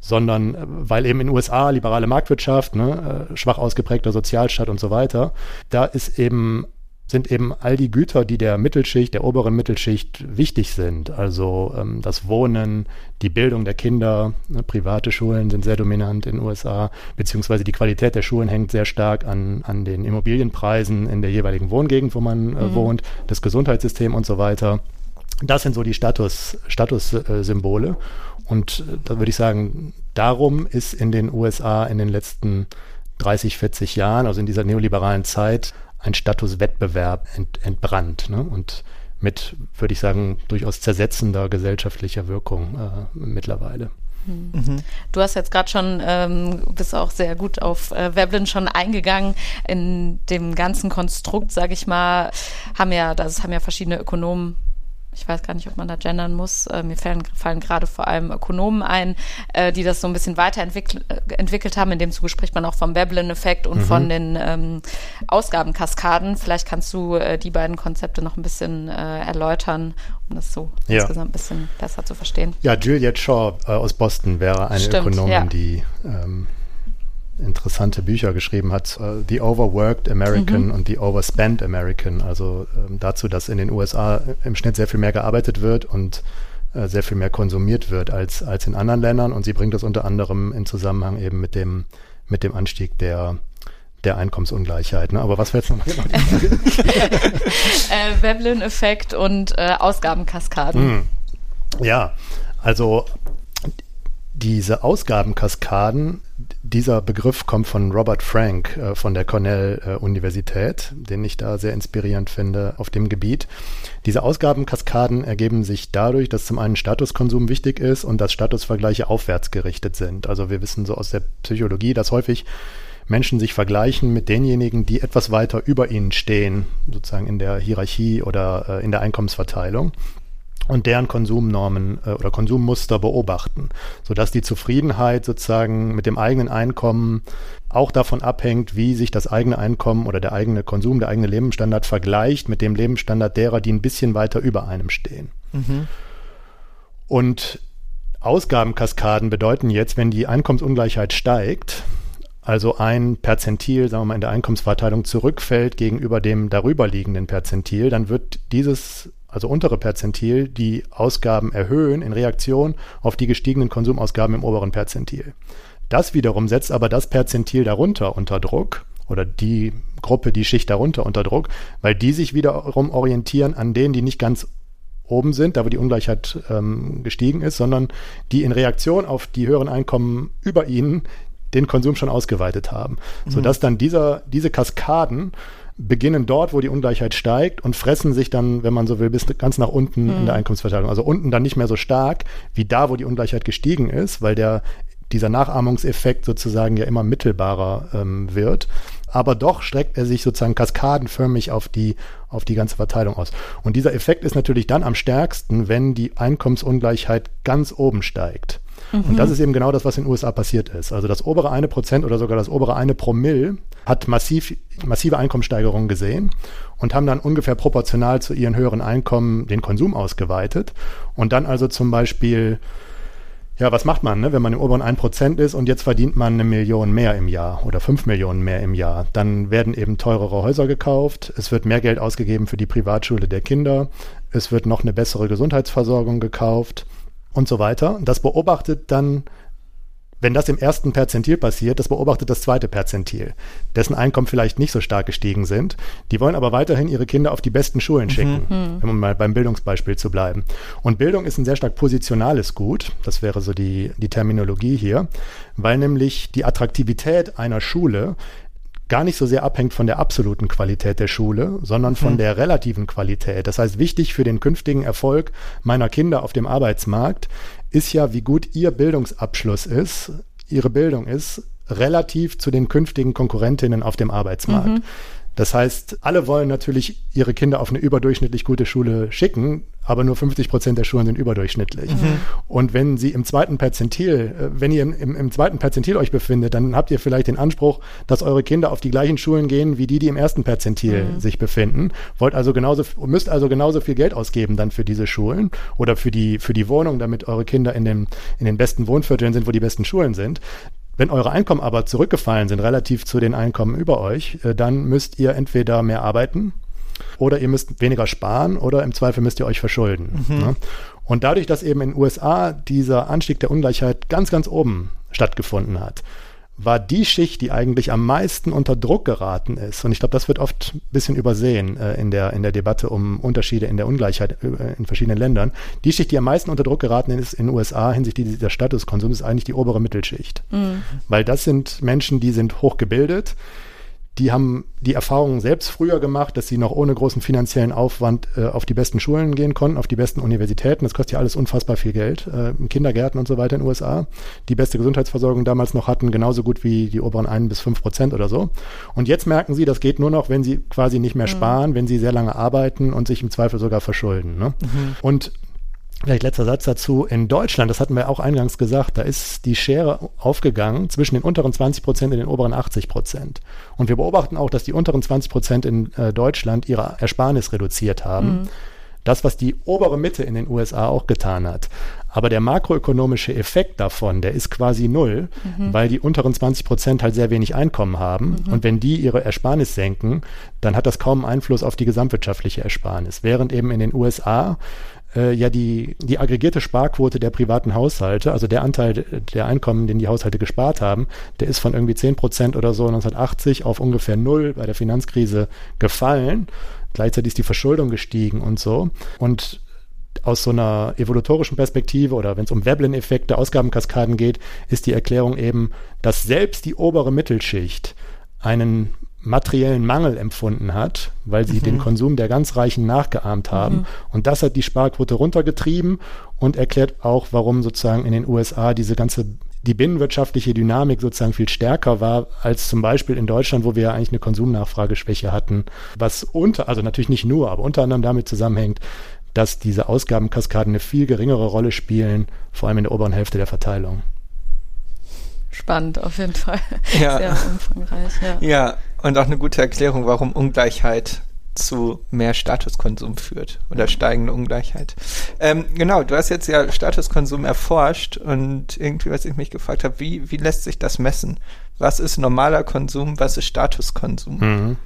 sondern äh, weil eben in USA liberale Marktwirtschaft, ne, äh, schwach ausgeprägter Sozialstaat und so weiter, da ist eben sind eben all die Güter, die der Mittelschicht, der oberen Mittelschicht wichtig sind. Also ähm, das Wohnen, die Bildung der Kinder, ne, private Schulen sind sehr dominant in den USA, beziehungsweise die Qualität der Schulen hängt sehr stark an, an den Immobilienpreisen in der jeweiligen Wohngegend, wo man äh, mhm. wohnt, das Gesundheitssystem und so weiter. Das sind so die Status, Statussymbole. Äh, und äh, da würde ich sagen, darum ist in den USA in den letzten 30, 40 Jahren, also in dieser neoliberalen Zeit, ein Statuswettbewerb ent, entbrannt ne? und mit, würde ich sagen, durchaus zersetzender gesellschaftlicher Wirkung äh, mittlerweile. Mhm. Du hast jetzt gerade schon, ähm, bist auch sehr gut auf äh, Veblen schon eingegangen. In dem ganzen Konstrukt, sage ich mal, haben ja, das haben ja verschiedene Ökonomen ich weiß gar nicht, ob man da gendern muss. Äh, mir fallen, fallen gerade vor allem Ökonomen ein, äh, die das so ein bisschen weiterentwickelt äh, entwickelt haben. In dem Zuge spricht man auch vom Veblen-Effekt und mhm. von den ähm, Ausgabenkaskaden. Vielleicht kannst du äh, die beiden Konzepte noch ein bisschen äh, erläutern, um das so ja. insgesamt ein bisschen besser zu verstehen. Ja, Juliet Shaw äh, aus Boston wäre eine Stimmt, Ökonomin, ja. die ähm, interessante Bücher geschrieben hat, uh, The Overworked American mhm. und The Overspent American. Also ähm, dazu, dass in den USA im Schnitt sehr viel mehr gearbeitet wird und äh, sehr viel mehr konsumiert wird als, als in anderen Ländern. Und sie bringt das unter anderem in Zusammenhang eben mit dem, mit dem Anstieg der, der Einkommensungleichheit. Ne? Aber was wäre jetzt nochmal genau äh, Veblen-Effekt und äh, Ausgabenkaskaden. Mm. Ja, also diese Ausgabenkaskaden, dieser Begriff kommt von Robert Frank äh, von der Cornell-Universität, den ich da sehr inspirierend finde auf dem Gebiet. Diese Ausgabenkaskaden ergeben sich dadurch, dass zum einen Statuskonsum wichtig ist und dass Statusvergleiche aufwärts gerichtet sind. Also wir wissen so aus der Psychologie, dass häufig Menschen sich vergleichen mit denjenigen, die etwas weiter über ihnen stehen, sozusagen in der Hierarchie oder äh, in der Einkommensverteilung und deren Konsumnormen äh, oder Konsummuster beobachten, sodass die Zufriedenheit sozusagen mit dem eigenen Einkommen auch davon abhängt, wie sich das eigene Einkommen oder der eigene Konsum, der eigene Lebensstandard vergleicht mit dem Lebensstandard derer, die ein bisschen weiter über einem stehen. Mhm. Und Ausgabenkaskaden bedeuten jetzt, wenn die Einkommensungleichheit steigt, also ein Perzentil, sagen wir mal, in der Einkommensverteilung zurückfällt gegenüber dem darüberliegenden Perzentil, dann wird dieses also untere Perzentil, die Ausgaben erhöhen in Reaktion auf die gestiegenen Konsumausgaben im oberen Perzentil. Das wiederum setzt aber das Perzentil darunter unter Druck oder die Gruppe, die Schicht darunter unter Druck, weil die sich wiederum orientieren an denen, die nicht ganz oben sind, da wo die Ungleichheit ähm, gestiegen ist, sondern die in Reaktion auf die höheren Einkommen über ihnen den Konsum schon ausgeweitet haben, mhm. sodass dann dieser, diese Kaskaden beginnen dort, wo die Ungleichheit steigt und fressen sich dann, wenn man so will, bis ganz nach unten mhm. in der mhm. Einkommensverteilung. Also unten dann nicht mehr so stark wie da, wo die Ungleichheit gestiegen ist, weil der dieser Nachahmungseffekt sozusagen ja immer mittelbarer ähm, wird. Aber doch streckt er sich sozusagen kaskadenförmig auf die, auf die ganze Verteilung aus. Und dieser Effekt ist natürlich dann am stärksten, wenn die Einkommensungleichheit ganz oben steigt. Mhm. Und das ist eben genau das, was in den USA passiert ist. Also das obere eine Prozent oder sogar das obere eine Promille hat massiv, massive Einkommenssteigerungen gesehen und haben dann ungefähr proportional zu ihren höheren Einkommen den Konsum ausgeweitet und dann also zum Beispiel ja, was macht man, ne? wenn man im oberen 1% ist und jetzt verdient man eine Million mehr im Jahr oder 5 Millionen mehr im Jahr? Dann werden eben teurere Häuser gekauft, es wird mehr Geld ausgegeben für die Privatschule der Kinder, es wird noch eine bessere Gesundheitsversorgung gekauft und so weiter. Das beobachtet dann, wenn das im ersten Perzentil passiert, das beobachtet das zweite Perzentil, dessen Einkommen vielleicht nicht so stark gestiegen sind. Die wollen aber weiterhin ihre Kinder auf die besten Schulen schicken, mhm. man mal beim Bildungsbeispiel zu bleiben. Und Bildung ist ein sehr stark positionales Gut, das wäre so die, die Terminologie hier, weil nämlich die Attraktivität einer Schule gar nicht so sehr abhängt von der absoluten Qualität der Schule, sondern von mhm. der relativen Qualität. Das heißt, wichtig für den künftigen Erfolg meiner Kinder auf dem Arbeitsmarkt ist ja, wie gut ihr Bildungsabschluss ist, ihre Bildung ist, relativ zu den künftigen Konkurrentinnen auf dem Arbeitsmarkt. Mhm. Das heißt, alle wollen natürlich ihre Kinder auf eine überdurchschnittlich gute Schule schicken, aber nur 50 Prozent der Schulen sind überdurchschnittlich. Mhm. Und wenn sie im zweiten Perzentil, äh, wenn ihr im, im, im, zweiten Perzentil euch befindet, dann habt ihr vielleicht den Anspruch, dass eure Kinder auf die gleichen Schulen gehen, wie die, die im ersten Perzentil mhm. sich befinden. Wollt also genauso, müsst also genauso viel Geld ausgeben dann für diese Schulen oder für die, für die Wohnung, damit eure Kinder in, dem, in den besten Wohnvierteln sind, wo die besten Schulen sind. Wenn eure Einkommen aber zurückgefallen sind relativ zu den Einkommen über euch, äh, dann müsst ihr entweder mehr arbeiten oder ihr müsst weniger sparen oder im Zweifel müsst ihr euch verschulden. Mhm. Ne? Und dadurch, dass eben in den USA dieser Anstieg der Ungleichheit ganz, ganz oben stattgefunden hat, war die Schicht, die eigentlich am meisten unter Druck geraten ist. Und ich glaube, das wird oft ein bisschen übersehen äh, in, der, in der Debatte um Unterschiede in der Ungleichheit äh, in verschiedenen Ländern. Die Schicht, die am meisten unter Druck geraten ist in den USA hinsichtlich dieser Statuskonsums, ist eigentlich die obere Mittelschicht. Mhm. Weil das sind Menschen, die sind hochgebildet, die haben die Erfahrung selbst früher gemacht, dass sie noch ohne großen finanziellen Aufwand äh, auf die besten Schulen gehen konnten, auf die besten Universitäten. Das kostet ja alles unfassbar viel Geld. Äh, Kindergärten und so weiter in den USA. Die beste Gesundheitsversorgung damals noch hatten, genauso gut wie die oberen ein bis fünf Prozent oder so. Und jetzt merken sie, das geht nur noch, wenn sie quasi nicht mehr mhm. sparen, wenn sie sehr lange arbeiten und sich im Zweifel sogar verschulden. Ne? Mhm. Und Vielleicht letzter Satz dazu. In Deutschland, das hatten wir auch eingangs gesagt, da ist die Schere aufgegangen zwischen den unteren 20 Prozent und den oberen 80 Prozent. Und wir beobachten auch, dass die unteren 20 Prozent in äh, Deutschland ihre Ersparnis reduziert haben. Mhm. Das, was die obere Mitte in den USA auch getan hat. Aber der makroökonomische Effekt davon, der ist quasi null, mhm. weil die unteren 20 Prozent halt sehr wenig Einkommen haben. Mhm. Und wenn die ihre Ersparnis senken, dann hat das kaum Einfluss auf die gesamtwirtschaftliche Ersparnis. Während eben in den USA äh, ja die, die aggregierte Sparquote der privaten Haushalte, also der Anteil der Einkommen, den die Haushalte gespart haben, der ist von irgendwie 10 Prozent oder so 1980 auf ungefähr null bei der Finanzkrise gefallen. Gleichzeitig ist die Verschuldung gestiegen und so. Und aus so einer evolutorischen Perspektive oder wenn es um Veblen-Effekte, Ausgabenkaskaden geht, ist die Erklärung eben, dass selbst die obere Mittelschicht einen materiellen Mangel empfunden hat, weil sie mhm. den Konsum der ganz Reichen nachgeahmt haben. Mhm. Und das hat die Sparquote runtergetrieben und erklärt auch, warum sozusagen in den USA diese ganze die binnenwirtschaftliche Dynamik sozusagen viel stärker war als zum Beispiel in Deutschland, wo wir ja eigentlich eine Konsumnachfrageschwäche hatten, was unter, also natürlich nicht nur, aber unter anderem damit zusammenhängt, dass diese Ausgabenkaskaden eine viel geringere Rolle spielen, vor allem in der oberen Hälfte der Verteilung. Spannend, auf jeden Fall. Ja. Sehr umfangreich, ja. Ja, und auch eine gute Erklärung, warum Ungleichheit zu mehr Statuskonsum führt oder steigende Ungleichheit. Ähm, genau, du hast jetzt ja Statuskonsum erforscht und irgendwie, was ich mich gefragt habe, wie, wie lässt sich das messen? Was ist normaler Konsum, was ist Statuskonsum? Mhm.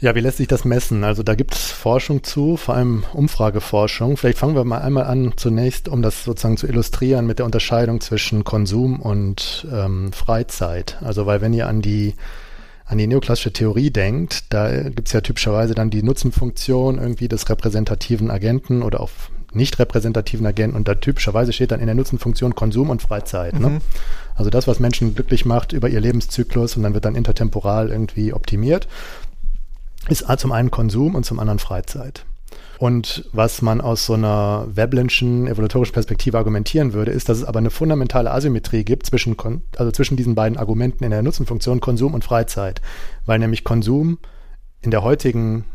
Ja, wie lässt sich das messen? Also da gibt es Forschung zu, vor allem Umfrageforschung. Vielleicht fangen wir mal einmal an, zunächst, um das sozusagen zu illustrieren mit der Unterscheidung zwischen Konsum und ähm, Freizeit. Also weil wenn ihr an die an die neoklassische Theorie denkt, da gibt es ja typischerweise dann die Nutzenfunktion irgendwie des repräsentativen Agenten oder auch nicht repräsentativen Agenten und da typischerweise steht dann in der Nutzenfunktion Konsum und Freizeit. Ne? Mhm. Ne? Also das, was Menschen glücklich macht über ihr Lebenszyklus und dann wird dann intertemporal irgendwie optimiert ist zum einen Konsum und zum anderen Freizeit. Und was man aus so einer Veblenschen evolutorischen Perspektive argumentieren würde, ist, dass es aber eine fundamentale Asymmetrie gibt zwischen, also zwischen diesen beiden Argumenten in der Nutzenfunktion Konsum und Freizeit. Weil nämlich Konsum in der heutigen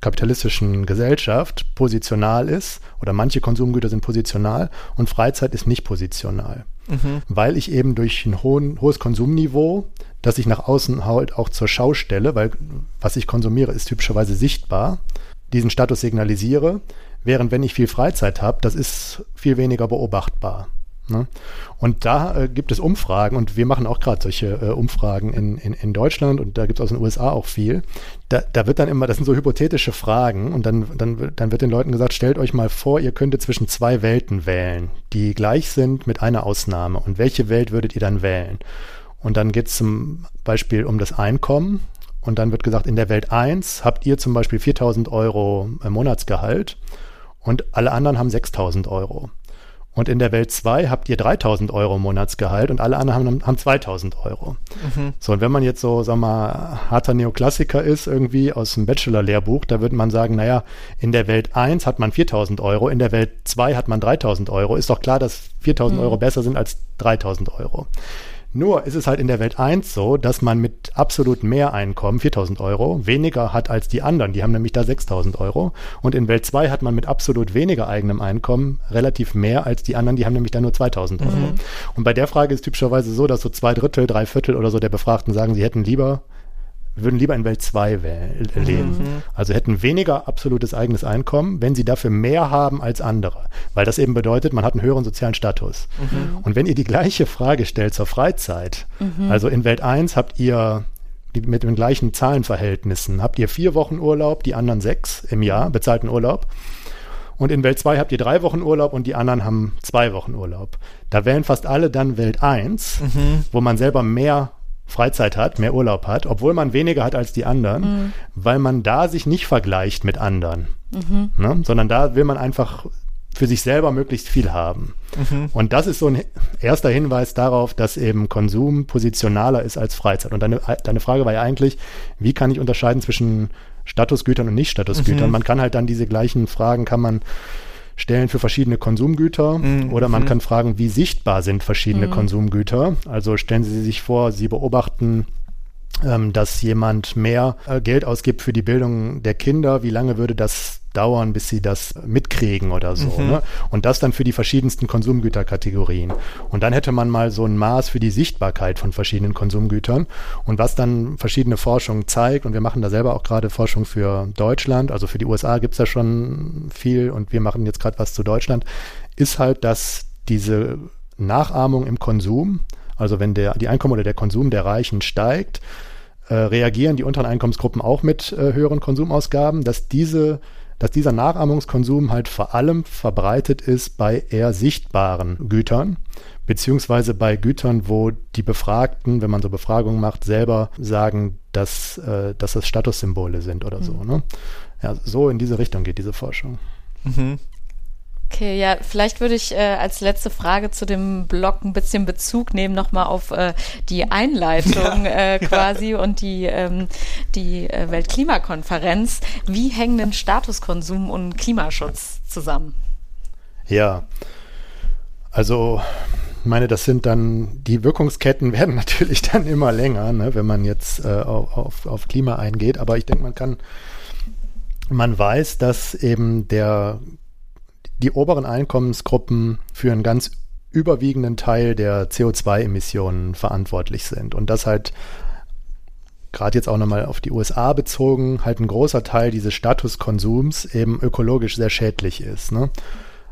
kapitalistischen Gesellschaft positional ist oder manche Konsumgüter sind positional und Freizeit ist nicht positional. Mhm. Weil ich eben durch ein hohen, hohes Konsumniveau, das ich nach außen halt auch zur Schau stelle, weil was ich konsumiere, ist typischerweise sichtbar, diesen Status signalisiere, während wenn ich viel Freizeit habe, das ist viel weniger beobachtbar. Ne? Und da äh, gibt es Umfragen und wir machen auch gerade solche äh, Umfragen in, in, in Deutschland und da gibt es aus den USA auch viel. Da, da wird dann immer, das sind so hypothetische Fragen und dann, dann, dann wird den Leuten gesagt, stellt euch mal vor, ihr könntet zwischen zwei Welten wählen, die gleich sind mit einer Ausnahme. Und welche Welt würdet ihr dann wählen? Und dann geht es zum Beispiel um das Einkommen. Und dann wird gesagt, in der Welt 1 habt ihr zum Beispiel 4000 Euro Monatsgehalt und alle anderen haben 6000 Euro. Und in der Welt 2 habt ihr 3000 Euro Monatsgehalt und alle anderen haben, haben 2000 Euro. Mhm. So, und wenn man jetzt so, sag mal, harter Neoklassiker ist, irgendwie aus dem Bachelor-Lehrbuch, da würde man sagen, naja, in der Welt 1 hat man 4000 Euro, in der Welt 2 hat man 3000 Euro. Ist doch klar, dass 4000 mhm. Euro besser sind als 3000 Euro. Nur ist es halt in der Welt 1 so, dass man mit absolut mehr Einkommen, 4000 Euro, weniger hat als die anderen. Die haben nämlich da 6000 Euro. Und in Welt 2 hat man mit absolut weniger eigenem Einkommen relativ mehr als die anderen. Die haben nämlich da nur 2000 Euro. Mhm. Und bei der Frage ist typischerweise so, dass so zwei Drittel, drei Viertel oder so der Befragten sagen, sie hätten lieber würden lieber in Welt 2 leben. Mhm. Also hätten weniger absolutes eigenes Einkommen, wenn sie dafür mehr haben als andere. Weil das eben bedeutet, man hat einen höheren sozialen Status. Mhm. Und wenn ihr die gleiche Frage stellt zur Freizeit, mhm. also in Welt 1 habt ihr mit den gleichen Zahlenverhältnissen, habt ihr vier Wochen Urlaub, die anderen sechs im Jahr, bezahlten Urlaub. Und in Welt 2 habt ihr drei Wochen Urlaub und die anderen haben zwei Wochen Urlaub. Da wählen fast alle dann Welt 1, mhm. wo man selber mehr Freizeit hat, mehr Urlaub hat, obwohl man weniger hat als die anderen, mhm. weil man da sich nicht vergleicht mit anderen, mhm. ne? sondern da will man einfach für sich selber möglichst viel haben. Mhm. Und das ist so ein erster Hinweis darauf, dass eben Konsum positionaler ist als Freizeit. Und deine, deine Frage war ja eigentlich, wie kann ich unterscheiden zwischen Statusgütern und Nicht-Statusgütern? Mhm. Man kann halt dann diese gleichen Fragen, kann man stellen für verschiedene Konsumgüter mhm. oder man mhm. kann fragen, wie sichtbar sind verschiedene mhm. Konsumgüter. Also stellen Sie sich vor, Sie beobachten ähm, dass jemand mehr äh, Geld ausgibt für die Bildung der Kinder, wie lange würde das dauern, bis sie das mitkriegen oder so. Mhm. Ne? Und das dann für die verschiedensten Konsumgüterkategorien. Und dann hätte man mal so ein Maß für die Sichtbarkeit von verschiedenen Konsumgütern. Und was dann verschiedene Forschung zeigt, und wir machen da selber auch gerade Forschung für Deutschland, also für die USA gibt es ja schon viel und wir machen jetzt gerade was zu Deutschland, ist halt, dass diese Nachahmung im Konsum, also wenn der, die Einkommen oder der Konsum der Reichen steigt, äh, reagieren die unteren Einkommensgruppen auch mit äh, höheren Konsumausgaben, dass diese dass dieser Nachahmungskonsum halt vor allem verbreitet ist bei eher sichtbaren Gütern, beziehungsweise bei Gütern, wo die Befragten, wenn man so Befragungen macht, selber sagen, dass, äh, dass das Statussymbole sind oder so. Mhm. Ne? Ja, so in diese Richtung geht diese Forschung. Mhm. Okay, ja, vielleicht würde ich äh, als letzte Frage zu dem Blog ein bisschen Bezug nehmen, nochmal auf äh, die Einleitung ja, äh, quasi ja. und die, ähm, die äh, Weltklimakonferenz. Wie hängen denn Statuskonsum und Klimaschutz zusammen? Ja, also ich meine, das sind dann, die Wirkungsketten werden natürlich dann immer länger, ne, wenn man jetzt äh, auf, auf Klima eingeht, aber ich denke, man kann, man weiß, dass eben der die oberen Einkommensgruppen für einen ganz überwiegenden Teil der CO2-Emissionen verantwortlich sind. Und das halt gerade jetzt auch nochmal auf die USA bezogen, halt ein großer Teil dieses Statuskonsums eben ökologisch sehr schädlich ist. Ne?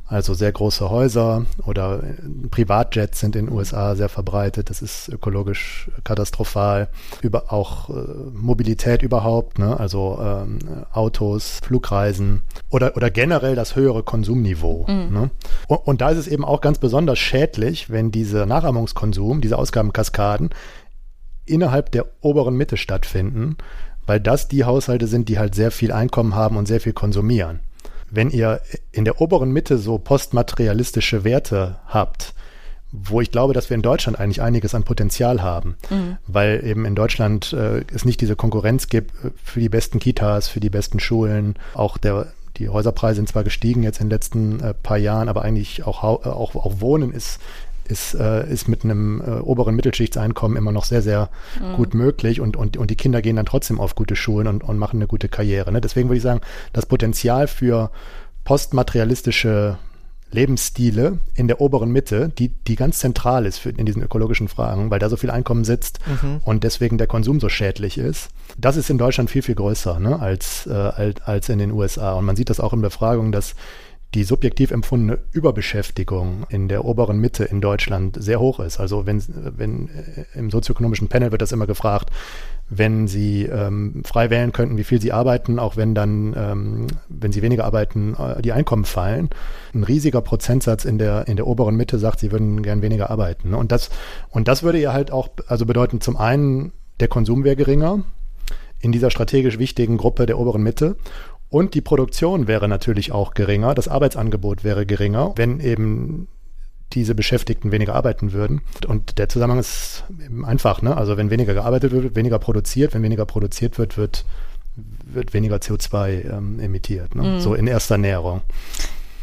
Also sehr große Häuser oder äh, Privatjets sind in den USA sehr verbreitet. Das ist ökologisch katastrophal. Über auch äh, Mobilität überhaupt, ne? also ähm, Autos, Flugreisen oder, oder generell das höhere Konsumniveau. Mhm. Ne? Und, und da ist es eben auch ganz besonders schädlich, wenn dieser Nachahmungskonsum, diese Ausgabenkaskaden innerhalb der oberen Mitte stattfinden, weil das die Haushalte sind, die halt sehr viel Einkommen haben und sehr viel konsumieren wenn ihr in der oberen Mitte so postmaterialistische Werte habt, wo ich glaube, dass wir in Deutschland eigentlich einiges an Potenzial haben, mhm. weil eben in Deutschland äh, es nicht diese Konkurrenz gibt äh, für die besten Kitas, für die besten Schulen, auch der die Häuserpreise sind zwar gestiegen jetzt in den letzten äh, paar Jahren, aber eigentlich auch, äh, auch, auch Wohnen ist ist, äh, ist mit einem äh, oberen Mittelschichtseinkommen immer noch sehr, sehr mhm. gut möglich und, und, und die Kinder gehen dann trotzdem auf gute Schulen und, und machen eine gute Karriere. Ne? Deswegen würde ich sagen, das Potenzial für postmaterialistische Lebensstile in der oberen Mitte, die, die ganz zentral ist für, in diesen ökologischen Fragen, weil da so viel Einkommen sitzt mhm. und deswegen der Konsum so schädlich ist. Das ist in Deutschland viel, viel größer ne, als, äh, als, als in den USA. Und man sieht das auch in Befragungen, dass die subjektiv empfundene Überbeschäftigung in der oberen Mitte in Deutschland sehr hoch ist. Also wenn, wenn äh, im sozioökonomischen Panel wird das immer gefragt, wenn sie ähm, frei wählen könnten, wie viel sie arbeiten, auch wenn dann, ähm, wenn sie weniger arbeiten, äh, die Einkommen fallen. Ein riesiger Prozentsatz in der, in der oberen Mitte sagt, sie würden gern weniger arbeiten. Und das, und das würde ja halt auch, also bedeuten, zum einen, der Konsum wäre geringer in dieser strategisch wichtigen Gruppe der oberen Mitte. Und die Produktion wäre natürlich auch geringer, das Arbeitsangebot wäre geringer, wenn eben diese Beschäftigten weniger arbeiten würden. Und der Zusammenhang ist einfach, ne? Also wenn weniger gearbeitet wird, wird weniger produziert. Wenn weniger produziert wird, wird, wird weniger CO2 ähm, emittiert. Ne? Mhm. So in erster Näherung.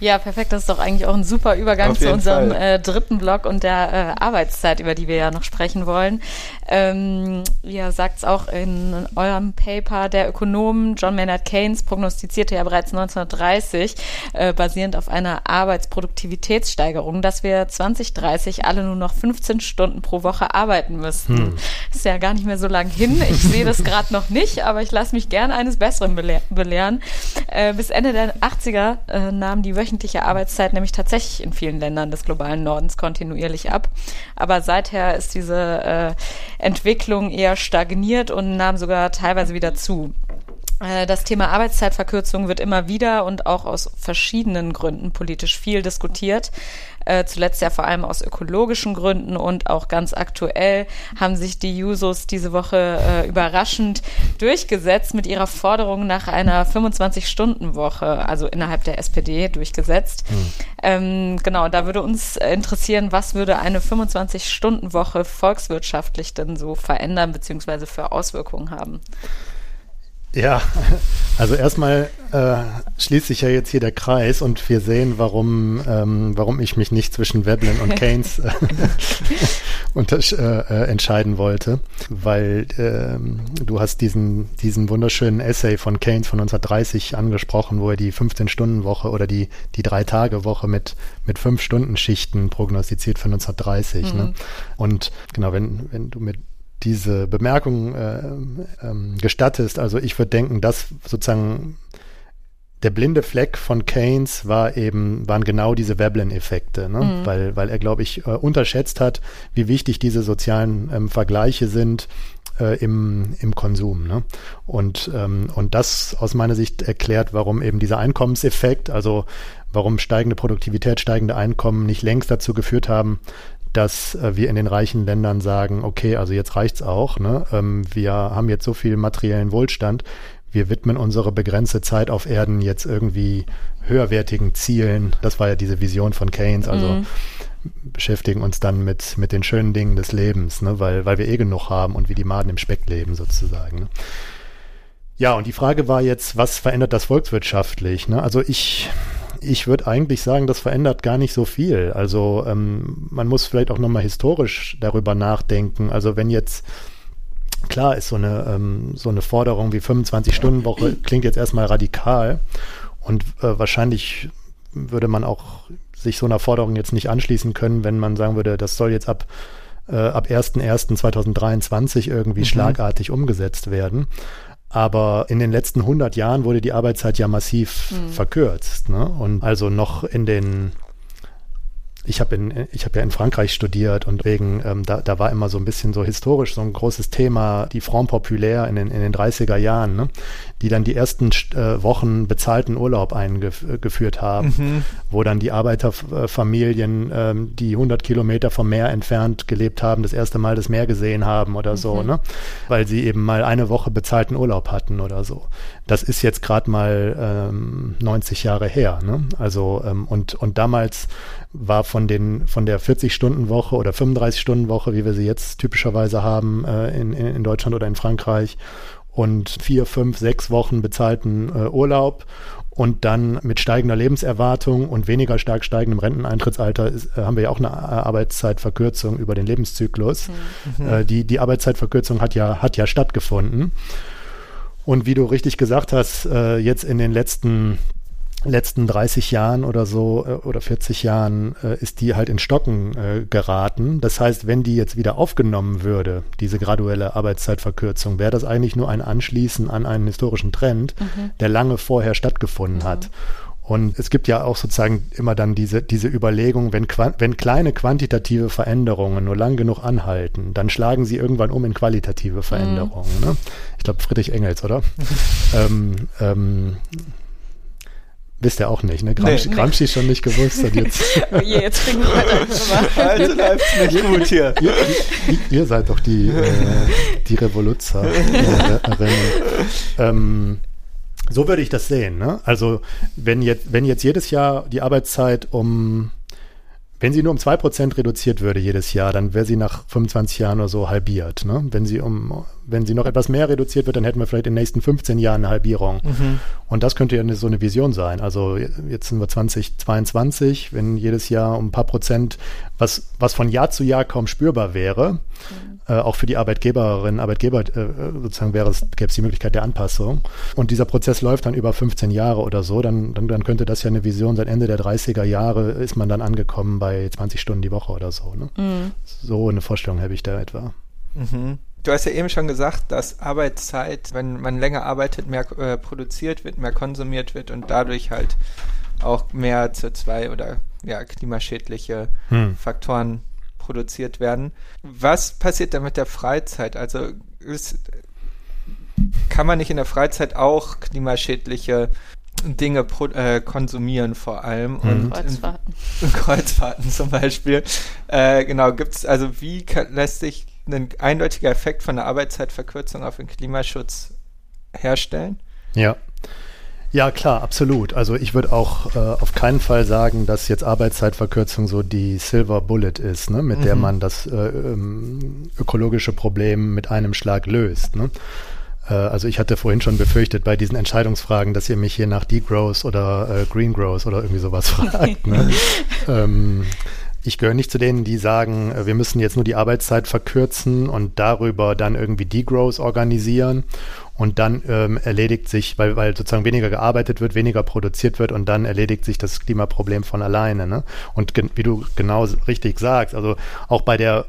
Ja, perfekt. Das ist doch eigentlich auch ein super Übergang zu unserem äh, dritten Block und der äh, Arbeitszeit, über die wir ja noch sprechen wollen. Ähm, ihr sagt es auch in eurem Paper, der Ökonom John Maynard Keynes prognostizierte ja bereits 1930, äh, basierend auf einer Arbeitsproduktivitätssteigerung, dass wir 2030 alle nur noch 15 Stunden pro Woche arbeiten müssten. Hm. Ist ja gar nicht mehr so lang hin. Ich sehe das gerade noch nicht, aber ich lasse mich gerne eines Besseren belehr belehren. Äh, bis Ende der 80er äh, nahm die wöchentliche wöchentliche Arbeitszeit nämlich tatsächlich in vielen Ländern des globalen Nordens kontinuierlich ab. Aber seither ist diese äh, Entwicklung eher stagniert und nahm sogar teilweise wieder zu. Äh, das Thema Arbeitszeitverkürzung wird immer wieder und auch aus verschiedenen Gründen politisch viel diskutiert. Äh, zuletzt ja vor allem aus ökologischen Gründen und auch ganz aktuell haben sich die Jusos diese Woche äh, überraschend durchgesetzt mit ihrer Forderung nach einer 25-Stunden-Woche, also innerhalb der SPD durchgesetzt. Mhm. Ähm, genau, da würde uns interessieren, was würde eine 25-Stunden-Woche volkswirtschaftlich denn so verändern bzw. für Auswirkungen haben? Ja, also erstmal äh, schließt sich ja jetzt hier der Kreis und wir sehen, warum, ähm, warum ich mich nicht zwischen Veblen und Keynes äh, äh, entscheiden wollte, weil ähm, du hast diesen, diesen wunderschönen Essay von Keynes von 1930 angesprochen, wo er die 15-Stunden-Woche oder die, die Drei-Tage-Woche mit, mit Fünf-Stunden-Schichten prognostiziert für 1930. Ne? Mhm. Ne? Und genau, wenn, wenn du mit diese Bemerkung äh, ähm, gestattest. Also ich würde denken, dass sozusagen der blinde Fleck von Keynes war eben, waren genau diese Veblen-Effekte, ne? Mhm. weil, weil er, glaube ich, äh, unterschätzt hat, wie wichtig diese sozialen ähm, Vergleiche sind äh, im, im Konsum. Ne? Und, ähm, und das aus meiner Sicht erklärt, warum eben dieser Einkommenseffekt, also warum steigende Produktivität, steigende Einkommen nicht längst dazu geführt haben, dass äh, wir in den reichen Ländern sagen, okay, also jetzt reicht's auch, ne? Ähm, wir haben jetzt so viel materiellen Wohlstand, wir widmen unsere begrenzte Zeit auf Erden jetzt irgendwie höherwertigen Zielen. Das war ja diese Vision von Keynes, also mhm. beschäftigen uns dann mit, mit den schönen Dingen des Lebens, ne? weil, weil wir eh genug haben und wie die Maden im Speck leben sozusagen. Ne? Ja, und die Frage war jetzt, was verändert das volkswirtschaftlich? Ne? Also ich, ich würde eigentlich sagen, das verändert gar nicht so viel. Also ähm, man muss vielleicht auch nochmal historisch darüber nachdenken. Also wenn jetzt klar ist so eine, ähm, so eine Forderung wie 25-Stunden-Woche klingt jetzt erstmal radikal und äh, wahrscheinlich würde man auch sich so einer Forderung jetzt nicht anschließen können, wenn man sagen würde, das soll jetzt ab, äh, ab 1.1.2023 irgendwie mhm. schlagartig umgesetzt werden. Aber in den letzten 100 Jahren wurde die Arbeitszeit ja massiv mhm. verkürzt. Ne? Und also noch in den ich habe habe ja in Frankreich studiert und wegen ähm, da, da war immer so ein bisschen so historisch so ein großes Thema die Front Populaire in den in den 30er Jahren, ne? Die dann die ersten äh, Wochen bezahlten Urlaub eingeführt haben, mhm. wo dann die Arbeiterfamilien, ähm, die 100 Kilometer vom Meer entfernt gelebt haben, das erste Mal das Meer gesehen haben oder so, mhm. ne? weil sie eben mal eine Woche bezahlten Urlaub hatten oder so. Das ist jetzt gerade mal ähm, 90 Jahre her, ne? Also ähm, und und damals war von den von der 40-Stunden-Woche oder 35-Stunden-Woche, wie wir sie jetzt typischerweise haben äh, in, in Deutschland oder in Frankreich, und vier, fünf, sechs Wochen bezahlten äh, Urlaub und dann mit steigender Lebenserwartung und weniger stark steigendem Renteneintrittsalter ist, äh, haben wir ja auch eine Arbeitszeitverkürzung über den Lebenszyklus. Mhm. Äh, die, die Arbeitszeitverkürzung hat ja, hat ja stattgefunden. Und wie du richtig gesagt hast, äh, jetzt in den letzten letzten 30 Jahren oder so äh, oder 40 Jahren äh, ist die halt in Stocken äh, geraten. Das heißt, wenn die jetzt wieder aufgenommen würde, diese graduelle Arbeitszeitverkürzung, wäre das eigentlich nur ein Anschließen an einen historischen Trend, mhm. der lange vorher stattgefunden mhm. hat. Und es gibt ja auch sozusagen immer dann diese, diese Überlegung, wenn, wenn kleine quantitative Veränderungen nur lang genug anhalten, dann schlagen sie irgendwann um in qualitative Veränderungen. Mhm. Ne? Ich glaube, Friedrich Engels, oder? ähm, ähm, Wisst ihr auch nicht, ne? Gramsci, nee, Gramsci schon nicht gewusst. Und jetzt, oh je, jetzt fing ich weiter. Also läuft's nicht gut hier. Ihr, ihr, ihr seid doch die, äh, die Revoluzzer. Äh, ähm, so würde ich das sehen. Ne? Also wenn jetzt, wenn jetzt jedes Jahr die Arbeitszeit um wenn sie nur um 2% reduziert würde jedes Jahr, dann wäre sie nach 25 Jahren oder so halbiert. Ne? Wenn, sie um, wenn sie noch etwas mehr reduziert wird, dann hätten wir vielleicht in den nächsten 15 Jahren eine Halbierung. Mhm. Und das könnte ja so eine Vision sein. Also jetzt sind wir 2022, wenn jedes Jahr um ein paar Prozent, was, was von Jahr zu Jahr kaum spürbar wäre, mhm äh, auch für die Arbeitgeberinnen, Arbeitgeber äh, sozusagen wäre es, gäbe es die Möglichkeit der Anpassung. Und dieser Prozess läuft dann über 15 Jahre oder so, dann, dann, dann könnte das ja eine Vision sein. Ende der 30er Jahre ist man dann angekommen bei 20 Stunden die Woche oder so. Ne? Mhm. So eine Vorstellung habe ich da etwa. Mhm. Du hast ja eben schon gesagt, dass Arbeitszeit, wenn man länger arbeitet, mehr äh, produziert wird, mehr konsumiert wird und dadurch halt auch mehr CO2 oder ja, klimaschädliche hm. Faktoren produziert werden. Was passiert da mit der Freizeit? Also ist, kann man nicht in der Freizeit auch klimaschädliche Dinge pro, äh, konsumieren vor allem mhm. und Kreuzfahrten. In, in Kreuzfahrten zum Beispiel. Äh, genau, gibt es, also wie kann, lässt sich ein eindeutiger Effekt von der Arbeitszeitverkürzung auf den Klimaschutz herstellen? Ja. Ja, klar, absolut. Also ich würde auch äh, auf keinen Fall sagen, dass jetzt Arbeitszeitverkürzung so die Silver Bullet ist, ne, mit mhm. der man das äh, ähm, ökologische Problem mit einem Schlag löst. Ne? Äh, also ich hatte vorhin schon befürchtet bei diesen Entscheidungsfragen, dass ihr mich hier nach Degrowth oder äh, Green Growth oder irgendwie sowas fragt. ne? ähm, ich gehöre nicht zu denen, die sagen, äh, wir müssen jetzt nur die Arbeitszeit verkürzen und darüber dann irgendwie Degrowth organisieren und dann ähm, erledigt sich, weil, weil sozusagen weniger gearbeitet wird, weniger produziert wird und dann erledigt sich das Klimaproblem von alleine. Ne? Und wie du genau richtig sagst, also auch bei der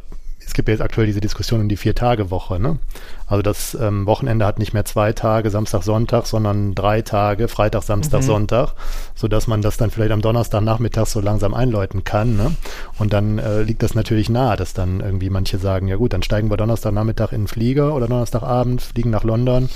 es gibt ja jetzt aktuell diese Diskussion um die Vier-Tage-Woche. Ne? Also das ähm, Wochenende hat nicht mehr zwei Tage, Samstag, Sonntag, sondern drei Tage, Freitag, Samstag, mhm. Sonntag, sodass man das dann vielleicht am Donnerstagnachmittag so langsam einläuten kann. Ne? Und dann äh, liegt das natürlich nahe, dass dann irgendwie manche sagen, ja gut, dann steigen wir Donnerstagnachmittag in den Flieger oder Donnerstagabend, fliegen nach London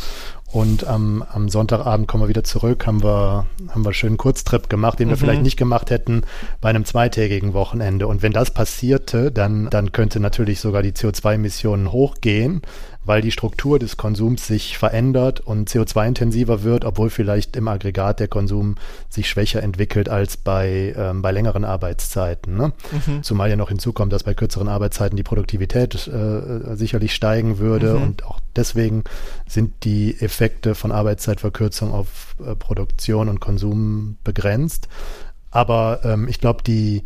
und am, am Sonntagabend kommen wir wieder zurück, haben wir, haben wir schön einen Kurztrip gemacht, den wir mhm. vielleicht nicht gemacht hätten bei einem zweitägigen Wochenende. Und wenn das passierte, dann, dann könnte natürlich sogar die CO2-Emissionen hochgehen, weil die Struktur des Konsums sich verändert und CO2-intensiver wird, obwohl vielleicht im Aggregat der Konsum sich schwächer entwickelt als bei, ähm, bei längeren Arbeitszeiten. Ne? Mhm. Zumal ja noch hinzukommt, dass bei kürzeren Arbeitszeiten die Produktivität äh, sicherlich steigen würde mhm. und auch deswegen sind die Effekte von Arbeitszeitverkürzung auf äh, Produktion und Konsum begrenzt. Aber ähm, ich glaube, die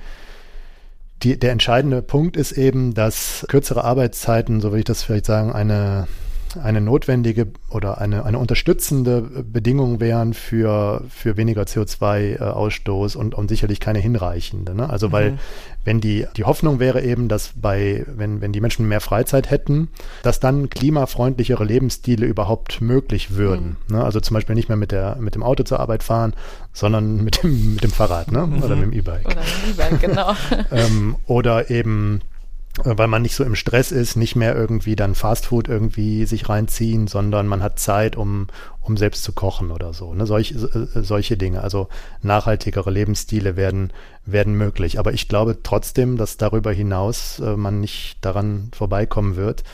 die, der entscheidende Punkt ist eben, dass kürzere Arbeitszeiten, so würde ich das vielleicht sagen, eine eine notwendige oder eine, eine unterstützende Bedingung wären für, für weniger CO2-Ausstoß und, und sicherlich keine hinreichende. Ne? Also weil, mhm. wenn die, die Hoffnung wäre eben, dass bei, wenn, wenn die Menschen mehr Freizeit hätten, dass dann klimafreundlichere Lebensstile überhaupt möglich würden. Mhm. Ne? Also zum Beispiel nicht mehr mit, der, mit dem Auto zur Arbeit fahren, sondern mit dem, mit dem Fahrrad ne? Mhm. oder mit dem E-Bike. Oder mit dem E-Bike, genau. ähm, oder eben äh, weil man nicht so im Stress ist, nicht mehr irgendwie dann Fastfood irgendwie sich reinziehen, sondern man hat Zeit, um, um selbst zu kochen oder so. Ne? Solch, äh, solche Dinge, also nachhaltigere Lebensstile werden, werden möglich. Aber ich glaube trotzdem, dass darüber hinaus äh, man nicht daran vorbeikommen wird,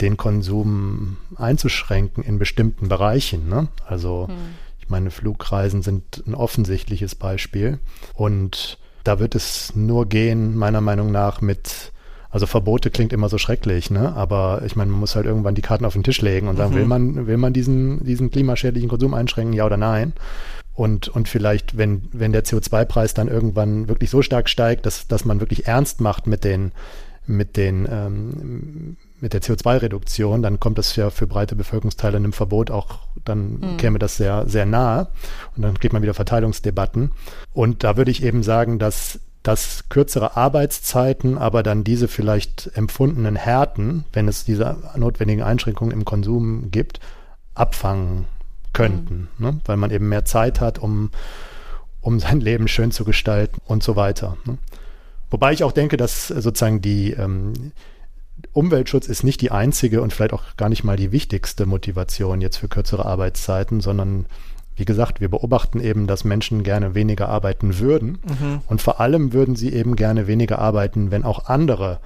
den Konsum einzuschränken in bestimmten Bereichen. Ne? Also hm. ich meine, Flugreisen sind ein offensichtliches Beispiel und da wird es nur gehen, meiner Meinung nach, mit also Verbote klingt immer so schrecklich, ne? Aber ich meine, man muss halt irgendwann die Karten auf den Tisch legen und sagen, mhm. will man, will man diesen, diesen klimaschädlichen Konsum einschränken, ja oder nein? Und, und vielleicht, wenn, wenn der CO2-Preis dann irgendwann wirklich so stark steigt, dass, dass man wirklich ernst macht mit den, mit den, ähm, mit der CO2-Reduktion, dann kommt das ja für breite Bevölkerungsteile einem Verbot auch, dann mhm. käme das sehr, sehr nahe und dann kriegt man wieder Verteilungsdebatten. Und da würde ich eben sagen, dass dass kürzere Arbeitszeiten, aber dann diese vielleicht empfundenen Härten, wenn es diese notwendigen Einschränkungen im Konsum gibt, abfangen könnten, mhm. ne? weil man eben mehr Zeit hat, um, um sein Leben schön zu gestalten und so weiter. Ne? Wobei ich auch denke, dass sozusagen die ähm, Umweltschutz ist nicht die einzige und vielleicht auch gar nicht mal die wichtigste Motivation jetzt für kürzere Arbeitszeiten, sondern wie gesagt, wir beobachten eben, dass Menschen gerne weniger arbeiten würden. Mhm. Und vor allem würden sie eben gerne weniger arbeiten, wenn auch andere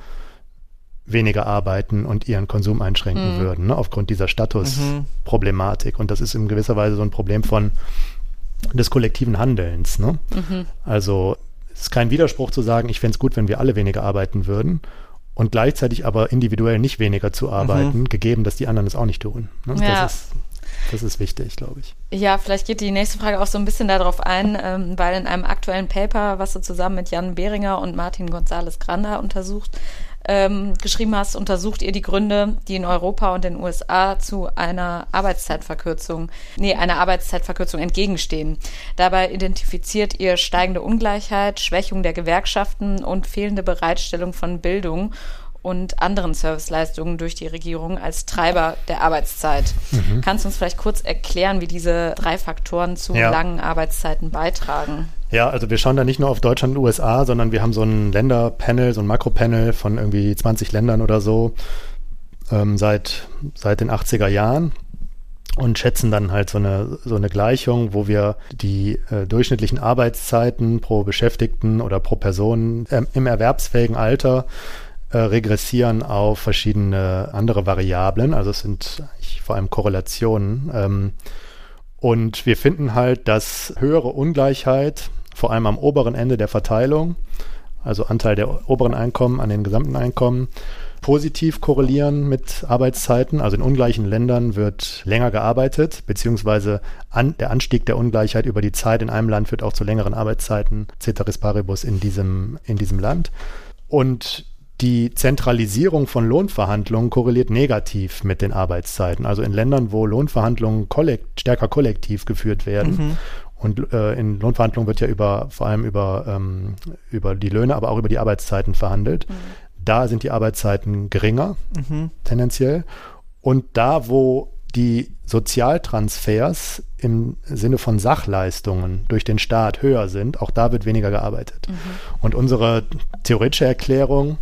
weniger arbeiten und ihren Konsum einschränken mhm. würden, ne, aufgrund dieser Statusproblematik. Mhm. Und das ist in gewisser Weise so ein Problem von des kollektiven Handelns. Ne? Mhm. Also es ist kein Widerspruch zu sagen, ich fände es gut, wenn wir alle weniger arbeiten würden und gleichzeitig aber individuell nicht weniger zu arbeiten, mhm. gegeben, dass die anderen es auch nicht tun. Ne? Ja. Das ist das ist wichtig, glaube ich. Ja, vielleicht geht die nächste Frage auch so ein bisschen darauf ein, ähm, weil in einem aktuellen Paper, was du zusammen mit Jan Behringer und Martin González Granda untersucht, ähm, geschrieben hast, untersucht ihr die Gründe, die in Europa und den USA zu einer Arbeitszeitverkürzung, nee, einer Arbeitszeitverkürzung entgegenstehen. Dabei identifiziert ihr steigende Ungleichheit, Schwächung der Gewerkschaften und fehlende Bereitstellung von Bildung und anderen Serviceleistungen durch die Regierung als Treiber der Arbeitszeit. Mhm. Kannst du uns vielleicht kurz erklären, wie diese drei Faktoren zu ja. langen Arbeitszeiten beitragen? Ja, also wir schauen da nicht nur auf Deutschland und USA, sondern wir haben so ein Länderpanel, so ein Makropanel von irgendwie 20 Ländern oder so ähm, seit, seit den 80er Jahren und schätzen dann halt so eine, so eine Gleichung, wo wir die äh, durchschnittlichen Arbeitszeiten pro Beschäftigten oder pro Person äh, im erwerbsfähigen Alter äh, regressieren auf verschiedene andere Variablen. Also es sind vor allem Korrelationen. Ähm, und wir finden halt, dass höhere Ungleichheit, vor allem am oberen Ende der Verteilung, also Anteil der oberen Einkommen an den gesamten Einkommen, positiv korrelieren mit Arbeitszeiten. Also in ungleichen Ländern wird länger gearbeitet, beziehungsweise an, der Anstieg der Ungleichheit über die Zeit in einem Land führt auch zu längeren Arbeitszeiten, ceteris paribus in diesem, in diesem Land. Und die Zentralisierung von Lohnverhandlungen korreliert negativ mit den Arbeitszeiten. Also in Ländern, wo Lohnverhandlungen kollekt, stärker kollektiv geführt werden. Mhm. Und äh, in Lohnverhandlungen wird ja über vor allem über, ähm, über die Löhne, aber auch über die Arbeitszeiten verhandelt. Mhm. da sind die Arbeitszeiten geringer, mhm. tendenziell. Und da, wo die Sozialtransfers im Sinne von Sachleistungen durch den Staat höher sind, auch da wird weniger gearbeitet. Mhm. Und unsere theoretische Erklärung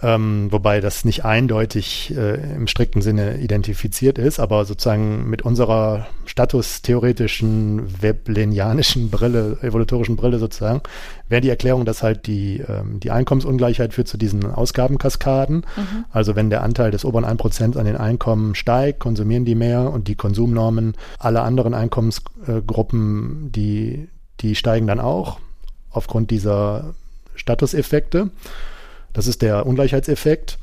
ähm, wobei das nicht eindeutig äh, im strikten Sinne identifiziert ist, aber sozusagen mit unserer statustheoretischen, weblenianischen Brille, evolutorischen Brille sozusagen, wäre die Erklärung, dass halt die, ähm, die Einkommensungleichheit führt zu diesen Ausgabenkaskaden. Mhm. Also wenn der Anteil des oberen 1% an den Einkommen steigt, konsumieren die mehr und die Konsumnormen aller anderen Einkommensgruppen, die, die steigen dann auch aufgrund dieser Statuseffekte. Das ist der Ungleichheitseffekt.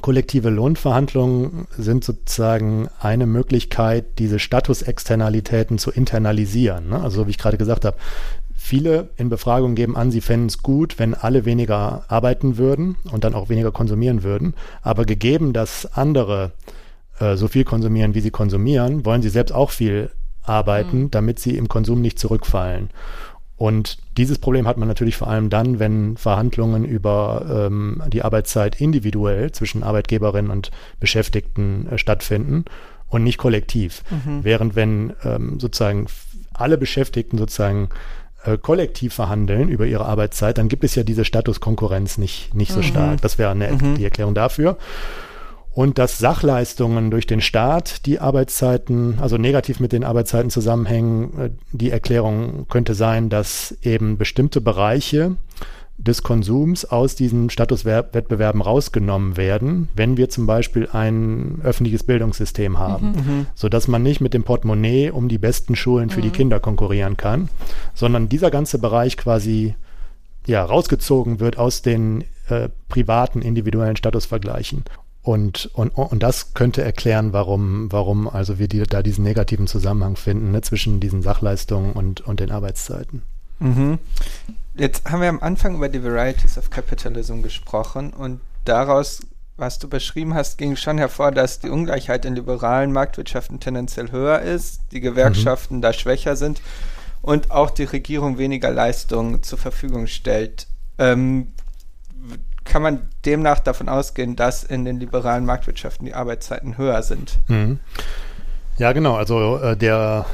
Kollektive Lohnverhandlungen sind sozusagen eine Möglichkeit, diese Statusexternalitäten zu internalisieren. Ne? Also wie ich gerade gesagt habe, viele in Befragungen geben an, sie fänden es gut, wenn alle weniger arbeiten würden und dann auch weniger konsumieren würden. Aber gegeben, dass andere äh, so viel konsumieren, wie sie konsumieren, wollen sie selbst auch viel arbeiten, mhm. damit sie im Konsum nicht zurückfallen. Und dieses Problem hat man natürlich vor allem dann, wenn Verhandlungen über ähm, die Arbeitszeit individuell zwischen Arbeitgeberinnen und Beschäftigten äh, stattfinden und nicht kollektiv. Mhm. Während wenn ähm, sozusagen alle Beschäftigten sozusagen äh, kollektiv verhandeln über ihre Arbeitszeit, dann gibt es ja diese Statuskonkurrenz nicht, nicht so mhm. stark. Das wäre mhm. die Erklärung dafür und dass Sachleistungen durch den Staat die Arbeitszeiten, also negativ mit den Arbeitszeiten zusammenhängen. Äh, die Erklärung könnte sein, dass eben bestimmte Bereiche des Konsums aus diesen Statuswettbewerben rausgenommen werden, wenn wir zum Beispiel ein öffentliches Bildungssystem haben, mhm. mhm. sodass man nicht mit dem Portemonnaie um die besten Schulen für mhm. die Kinder konkurrieren kann, sondern dieser ganze Bereich quasi ja, rausgezogen wird aus den äh, privaten individuellen Statusvergleichen. Und, und, und das könnte erklären, warum, warum also wir die, da diesen negativen Zusammenhang finden ne, zwischen diesen Sachleistungen und, und den Arbeitszeiten. Mhm. Jetzt haben wir am Anfang über die Varieties of Capitalism gesprochen und daraus, was du beschrieben hast, ging schon hervor, dass die Ungleichheit in liberalen Marktwirtschaften tendenziell höher ist, die Gewerkschaften mhm. da schwächer sind und auch die Regierung weniger Leistungen zur Verfügung stellt. Ähm, kann man demnach davon ausgehen, dass in den liberalen Marktwirtschaften die Arbeitszeiten höher sind. Mhm. Ja, genau. Also äh, der,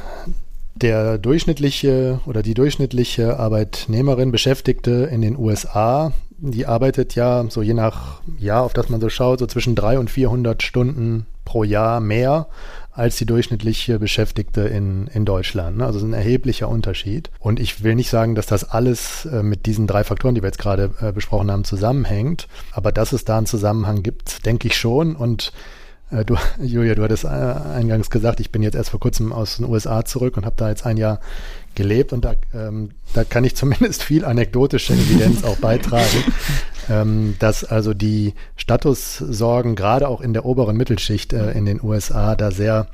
der durchschnittliche oder die durchschnittliche Arbeitnehmerin, Beschäftigte in den USA, die arbeitet ja so je nach Jahr, auf das man so schaut, so zwischen 300 und 400 Stunden pro Jahr mehr als die durchschnittliche Beschäftigte in, in Deutschland. Ne? Also es ist ein erheblicher Unterschied. Und ich will nicht sagen, dass das alles äh, mit diesen drei Faktoren, die wir jetzt gerade äh, besprochen haben, zusammenhängt. Aber dass es da einen Zusammenhang gibt, denke ich schon. Und äh, du, Julia, du hattest eingangs gesagt, ich bin jetzt erst vor kurzem aus den USA zurück und habe da jetzt ein Jahr gelebt und da, ähm, da kann ich zumindest viel anekdotische Evidenz auch beitragen, ähm, dass also die Statussorgen gerade auch in der oberen Mittelschicht äh, in den USA da sehr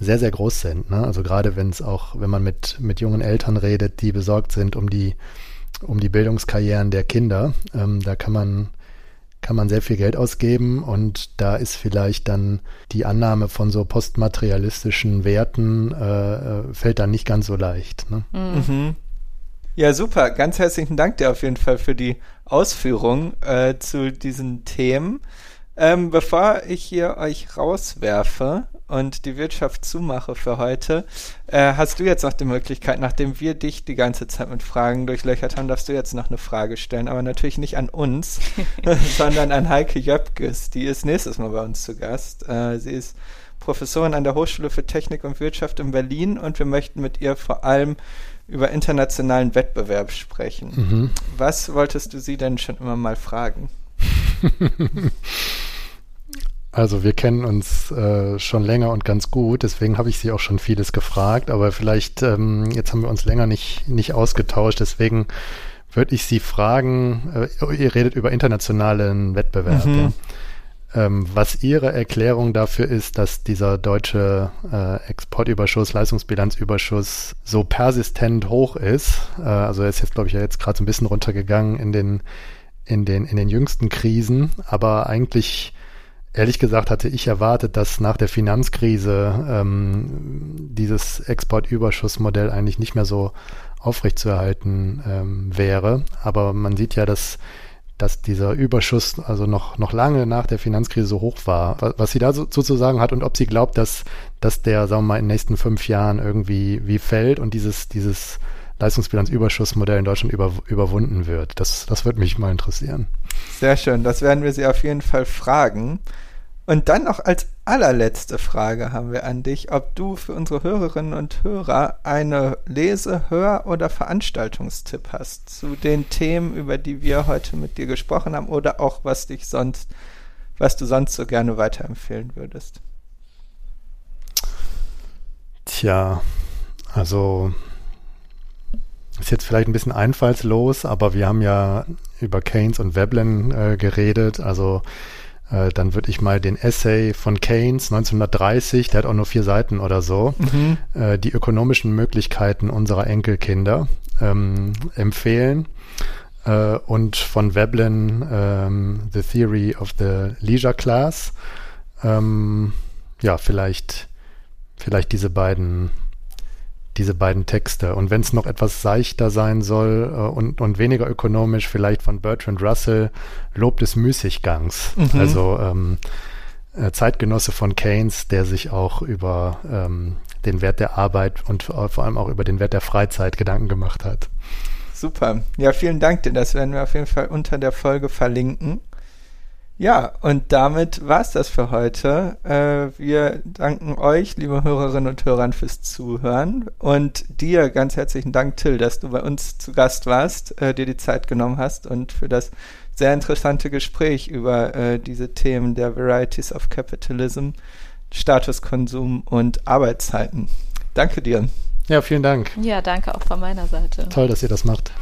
sehr, sehr groß sind. Ne? Also gerade wenn es auch, wenn man mit, mit jungen Eltern redet, die besorgt sind um die, um die Bildungskarrieren der Kinder, ähm, da kann man kann man sehr viel Geld ausgeben und da ist vielleicht dann die Annahme von so postmaterialistischen Werten äh, äh fällt dann nicht ganz so leicht. Ne? Mhm. Ja, super. Ganz herzlichen Dank dir auf jeden Fall für die Ausführung äh, zu diesen Themen. Ähm, bevor ich hier euch rauswerfe und die Wirtschaft zumache für heute, äh, hast du jetzt noch die Möglichkeit, nachdem wir dich die ganze Zeit mit Fragen durchlöchert haben, darfst du jetzt noch eine Frage stellen, aber natürlich nicht an uns, sondern an Heike Jöpkes. Die ist nächstes Mal bei uns zu Gast. Äh, sie ist Professorin an der Hochschule für Technik und Wirtschaft in Berlin und wir möchten mit ihr vor allem über internationalen Wettbewerb sprechen. Mhm. Was wolltest du sie denn schon immer mal fragen? Also wir kennen uns äh, schon länger und ganz gut, deswegen habe ich sie auch schon vieles gefragt, aber vielleicht, ähm, jetzt haben wir uns länger nicht, nicht ausgetauscht, deswegen würde ich Sie fragen, äh, ihr redet über internationalen Wettbewerb, mhm. ja. Ähm, was Ihre Erklärung dafür ist, dass dieser deutsche äh, Exportüberschuss, Leistungsbilanzüberschuss so persistent hoch ist. Äh, also er ist jetzt, glaube ich, ja jetzt gerade so ein bisschen runtergegangen in den, in den, in den jüngsten Krisen, aber eigentlich Ehrlich gesagt hatte ich erwartet, dass nach der Finanzkrise ähm, dieses Exportüberschussmodell eigentlich nicht mehr so aufrechtzuerhalten ähm, wäre. Aber man sieht ja, dass dass dieser Überschuss also noch, noch lange nach der Finanzkrise so hoch war. Was sie da so, sozusagen hat und ob sie glaubt, dass, dass der, sagen wir mal, in den nächsten fünf Jahren irgendwie wie fällt und dieses, dieses Leistungsbilanzüberschussmodell in Deutschland über, überwunden wird. Das, das würde mich mal interessieren. Sehr schön, das werden wir sie auf jeden Fall fragen. Und dann noch als allerletzte Frage haben wir an dich, ob du für unsere Hörerinnen und Hörer eine Lese-, Hör- oder Veranstaltungstipp hast zu den Themen, über die wir heute mit dir gesprochen haben oder auch was dich sonst, was du sonst so gerne weiterempfehlen würdest. Tja, also ist jetzt vielleicht ein bisschen einfallslos, aber wir haben ja über Keynes und Veblen äh, geredet, also dann würde ich mal den Essay von Keynes 1930, der hat auch nur vier Seiten oder so, mhm. äh, die ökonomischen Möglichkeiten unserer Enkelkinder ähm, empfehlen. Äh, und von Veblen ähm, The Theory of the Leisure Class. Ähm, ja, vielleicht, vielleicht diese beiden diese beiden Texte. Und wenn es noch etwas seichter sein soll äh, und, und weniger ökonomisch, vielleicht von Bertrand Russell, Lob des Müßiggangs. Mhm. Also ähm, äh, Zeitgenosse von Keynes, der sich auch über ähm, den Wert der Arbeit und vor allem auch über den Wert der Freizeit Gedanken gemacht hat. Super. Ja, vielen Dank dir. Das werden wir auf jeden Fall unter der Folge verlinken. Ja, und damit war's das für heute. Äh, wir danken euch, liebe Hörerinnen und Hörer, fürs Zuhören und dir ganz herzlichen Dank, Till, dass du bei uns zu Gast warst, äh, dir die Zeit genommen hast und für das sehr interessante Gespräch über äh, diese Themen der Varieties of Capitalism, Statuskonsum und Arbeitszeiten. Danke dir. Ja, vielen Dank. Ja, danke auch von meiner Seite. Toll, dass ihr das macht.